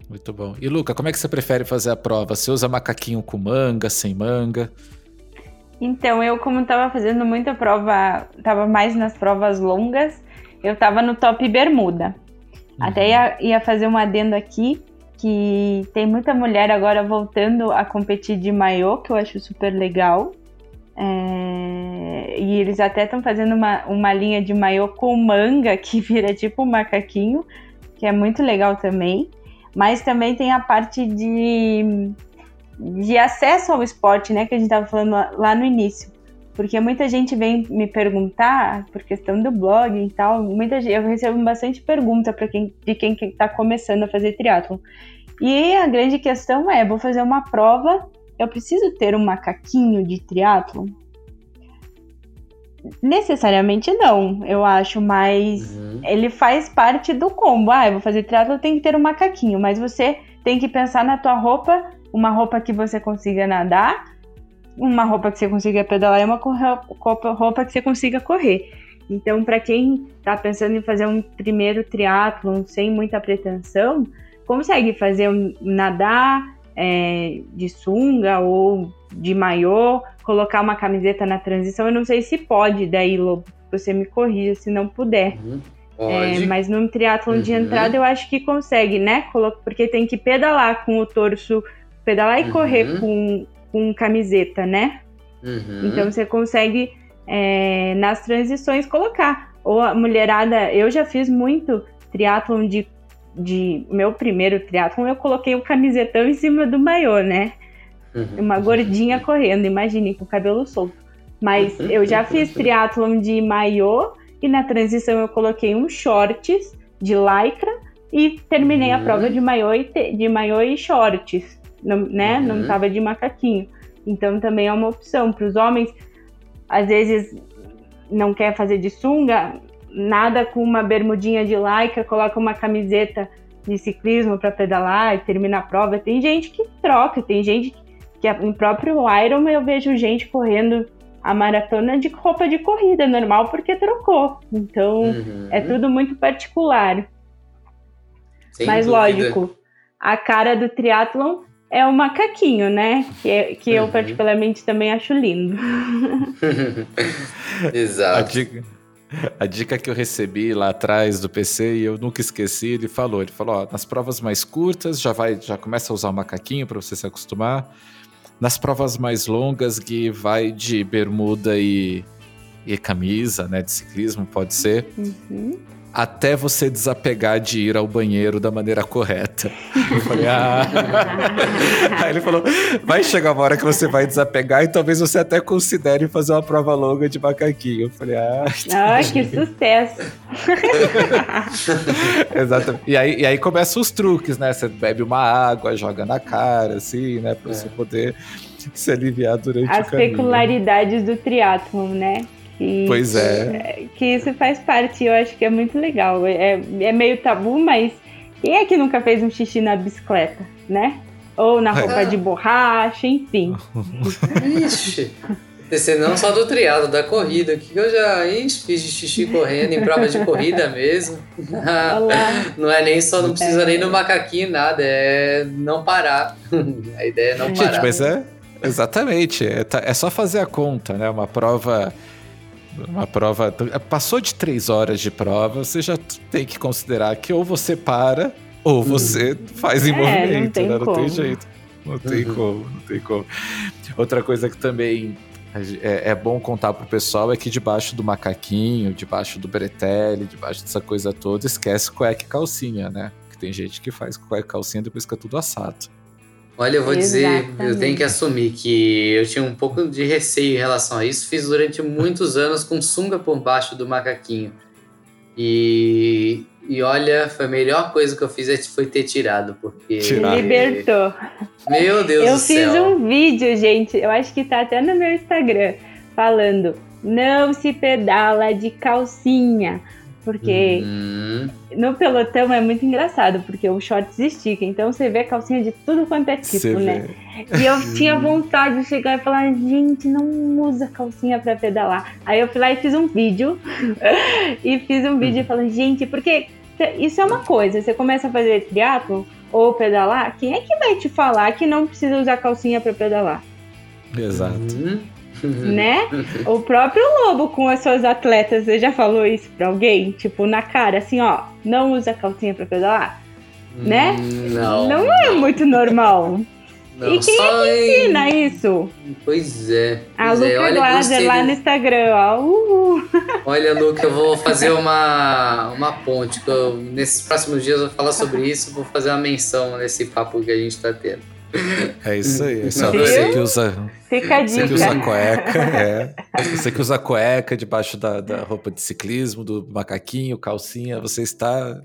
Muito bom. E Luca, como é que você prefere fazer a prova? Você usa macaquinho com manga, sem manga? Então, eu como estava fazendo muita prova, estava mais nas provas longas, eu estava no top bermuda. Uhum. Até ia, ia fazer um adendo aqui, que tem muita mulher agora voltando a competir de maiô, que eu acho super legal. É... E eles até estão fazendo uma, uma linha de maiô com manga, (laughs) que vira tipo um macaquinho, que é muito legal também. Mas também tem a parte de de acesso ao esporte, né, que a gente estava falando lá no início. Porque muita gente vem me perguntar, por questão do blog e tal, muita gente, eu recebo bastante pergunta para quem, de quem está começando a fazer triatlon. E a grande questão é, vou fazer uma prova, eu preciso ter um macaquinho de triatlon? Necessariamente não, eu acho, mas uhum. ele faz parte do combo. Ah, eu vou fazer triatlo, tem que ter um macaquinho, mas você tem que pensar na tua roupa uma roupa que você consiga nadar, uma roupa que você consiga pedalar e uma roupa que você consiga correr. Então, para quem está pensando em fazer um primeiro triatlon sem muita pretensão, consegue fazer um nadar é, de sunga ou de maiô, colocar uma camiseta na transição. Eu não sei se pode, daí, Lobo, você me corrija se não puder. Uhum. É, mas num triatlon uhum. de entrada eu acho que consegue, né? Porque tem que pedalar com o torso pedalar e uhum. correr com, com camiseta, né? Uhum. Então você consegue é, nas transições colocar. Ou a mulherada, eu já fiz muito triatlon de, de meu primeiro triatlon, eu coloquei o camisetão em cima do maiô, né? Uhum. Uma gordinha correndo, imagine, com o cabelo solto. Mas uhum. (laughs) eu já fiz triatlon de maiô e na transição eu coloquei um shorts de lycra e terminei a uhum. prova de maiô e, de maiô e shorts não, né? Uhum. Não tava de macaquinho. Então também é uma opção para os homens. Às vezes não quer fazer de sunga, nada com uma bermudinha de lycra, coloca uma camiseta de ciclismo para pedalar e termina a prova. Tem gente que troca, tem gente que em próprio Iron eu vejo gente correndo a maratona de roupa de corrida normal porque trocou. Então uhum. é tudo muito particular. Sem Mas dúvida. lógico, a cara do triatlon é o macaquinho, né? Que, é, que eu uhum. particularmente também acho lindo. (laughs) (laughs) Exato. A dica, que eu recebi lá atrás do PC e eu nunca esqueci, ele falou, ele falou, ó, nas provas mais curtas já vai, já começa a usar o macaquinho para você se acostumar. Nas provas mais longas, Gui vai de bermuda e, e camisa, né, de ciclismo, pode ser. Uhum até você desapegar de ir ao banheiro da maneira correta. Eu falei, ah. Aí ele falou: vai chegar uma hora que você vai desapegar e talvez você até considere fazer uma prova longa de macaquinho. Eu falei, ah. Ah, que sucesso! (laughs) Exatamente. E aí, e aí começam os truques, né? Você bebe uma água, joga na cara, assim, né? Pra é. você poder se aliviar durante As o caminho. As peculiaridades do triatlon, né? Que, pois é. Que isso faz parte, eu acho que é muito legal. É, é meio tabu, mas quem é que nunca fez um xixi na bicicleta, né? Ou na roupa é. de borracha, enfim. (laughs) Ixi. Esse não só do triado, da corrida, que eu já ixi, fiz xixi correndo, em prova de corrida mesmo. (laughs) não é nem só, não precisa é. nem no macaquinho, nada, é não parar. (laughs) A ideia é não parar. Gente, mas é, exatamente, é, tá, é só fazer a conta, né? Uma prova uma prova. Passou de três horas de prova, você já tem que considerar que ou você para ou você faz em é, movimento, não, né? não tem jeito. Não tem uhum. como, não tem como. Outra coisa que também é, é bom contar pro pessoal é que debaixo do macaquinho, debaixo do bretelle, debaixo dessa coisa toda, esquece cueca e calcinha, né? Que tem gente que faz cueca e calcinha depois fica tudo assado. Olha, eu vou Exatamente. dizer, eu tenho que assumir que eu tinha um pouco de receio em relação a isso. Fiz durante muitos anos com sunga por baixo do macaquinho. E, e olha, foi a melhor coisa que eu fiz é, foi ter tirado, porque. Tirar. Libertou. Meu Deus eu do céu. Eu fiz um vídeo, gente, eu acho que tá até no meu Instagram, falando: não se pedala de calcinha. Porque uhum. no pelotão é muito engraçado, porque o shorts estica, então você vê calcinha de tudo quanto é tipo, você né? Vê. E eu tinha vontade de chegar e falar, gente, não usa calcinha para pedalar. Aí eu fui lá e fiz um vídeo, (laughs) e fiz um vídeo e falei, gente, porque isso é uma coisa, você começa a fazer triatlo ou pedalar, quem é que vai te falar que não precisa usar calcinha para pedalar? Exato. Uhum né? O próprio Lobo com as suas atletas, você já falou isso pra alguém? Tipo, na cara, assim, ó, não usa calcinha pra pedalar? Né? Não. Não é muito normal. Não, e quem é que ensina em... isso? Pois é. A pois Luca é. Glaser lá no Instagram, ó. Uhul. (laughs) Olha, Luca, eu vou fazer uma, uma ponte. Eu, nesses próximos dias eu vou falar sobre isso, vou fazer uma menção nesse papo que a gente tá tendo. É isso aí. Só você que usa. Fica a dica. Você que usa cueca, é. Você que usa cueca debaixo da, da roupa de ciclismo, do macaquinho, calcinha, você está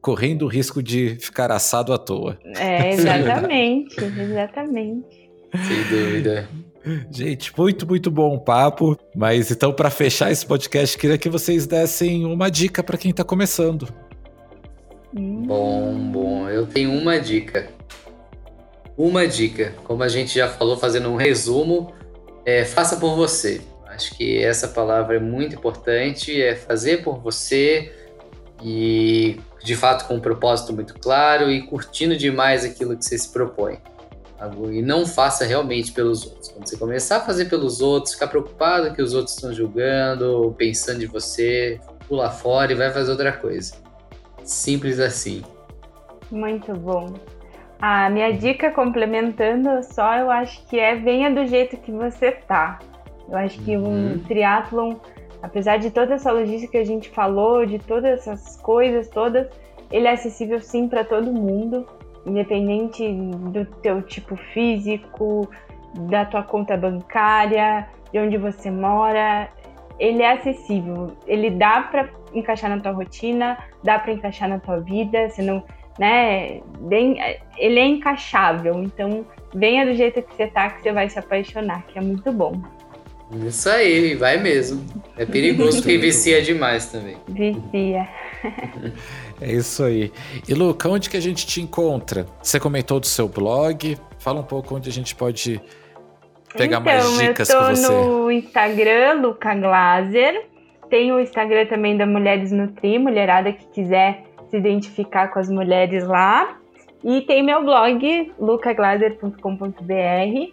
correndo o risco de ficar assado à toa. É, (laughs) exatamente, exatamente. Sem dúvida. Gente, muito, muito bom o papo. Mas então, para fechar esse podcast, queria que vocês dessem uma dica para quem está começando. Bom, bom. Eu tenho uma dica. Uma dica, como a gente já falou, fazendo um resumo, é faça por você. Acho que essa palavra é muito importante, é fazer por você e de fato com um propósito muito claro e curtindo demais aquilo que você se propõe. E não faça realmente pelos outros. Quando você começar a fazer pelos outros, ficar preocupado que os outros estão julgando, pensando em você, pula fora e vai fazer outra coisa. Simples assim. Muito bom. A minha dica complementando só, eu acho que é venha do jeito que você tá. Eu acho que um uhum. triatlon, apesar de toda essa logística que a gente falou, de todas essas coisas todas, ele é acessível sim para todo mundo, independente do teu tipo físico, da tua conta bancária, de onde você mora. Ele é acessível, ele dá para encaixar na tua rotina, dá para encaixar na tua vida, você não né? Bem, ele é encaixável, então venha do jeito que você tá que você vai se apaixonar, que é muito bom. Isso aí, vai mesmo. É perigoso porque vicia demais também. Vicia. (laughs) É isso aí. E Luca, onde que a gente te encontra? Você comentou do seu blog. Fala um pouco onde a gente pode pegar então, mais dicas com você. Eu tô no Instagram, Luca Glaser. Tem o Instagram também da Mulheres Nutri, mulherada que quiser se identificar com as mulheres lá. E tem meu blog, lucaglaser.com.br,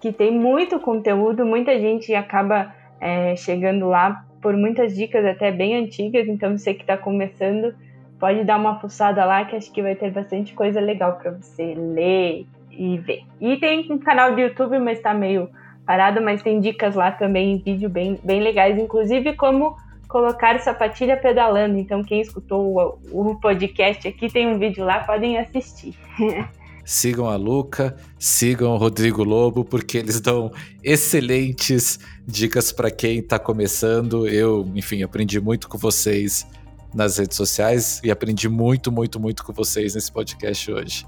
que tem muito conteúdo, muita gente acaba é, chegando lá por muitas dicas até bem antigas, então você que está começando pode dar uma fuçada lá que acho que vai ter bastante coisa legal para você ler e ver. E tem um canal do YouTube, mas está meio parado, mas tem dicas lá também vídeo bem, bem legais, inclusive como colocar sapatilha pedalando. Então quem escutou o, o podcast aqui tem um vídeo lá, podem assistir. (laughs) Sigam a Luca, sigam o Rodrigo Lobo, porque eles dão excelentes dicas para quem está começando. Eu, enfim, aprendi muito com vocês nas redes sociais e aprendi muito, muito, muito com vocês nesse podcast hoje.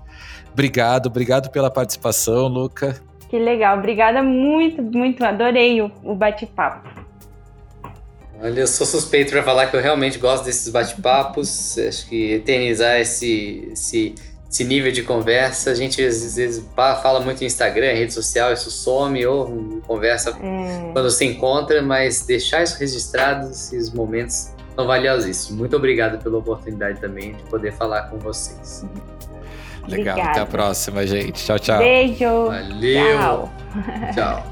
Obrigado, obrigado pela participação, Luca. Que legal, obrigada muito, muito, adorei o, o bate-papo. Olha, eu sou suspeito para falar que eu realmente gosto desses bate-papos. Acho que eternizar esse, esse, esse, nível de conversa. A gente às vezes fala muito em Instagram, rede social, isso some ou conversa é. quando se encontra, mas deixar isso registrado, esses momentos são valiosíssimos. Muito obrigado pela oportunidade também de poder falar com vocês. Legal, Obrigada. até a próxima, gente. Tchau, tchau. Beijo. Valeu. Tchau. tchau.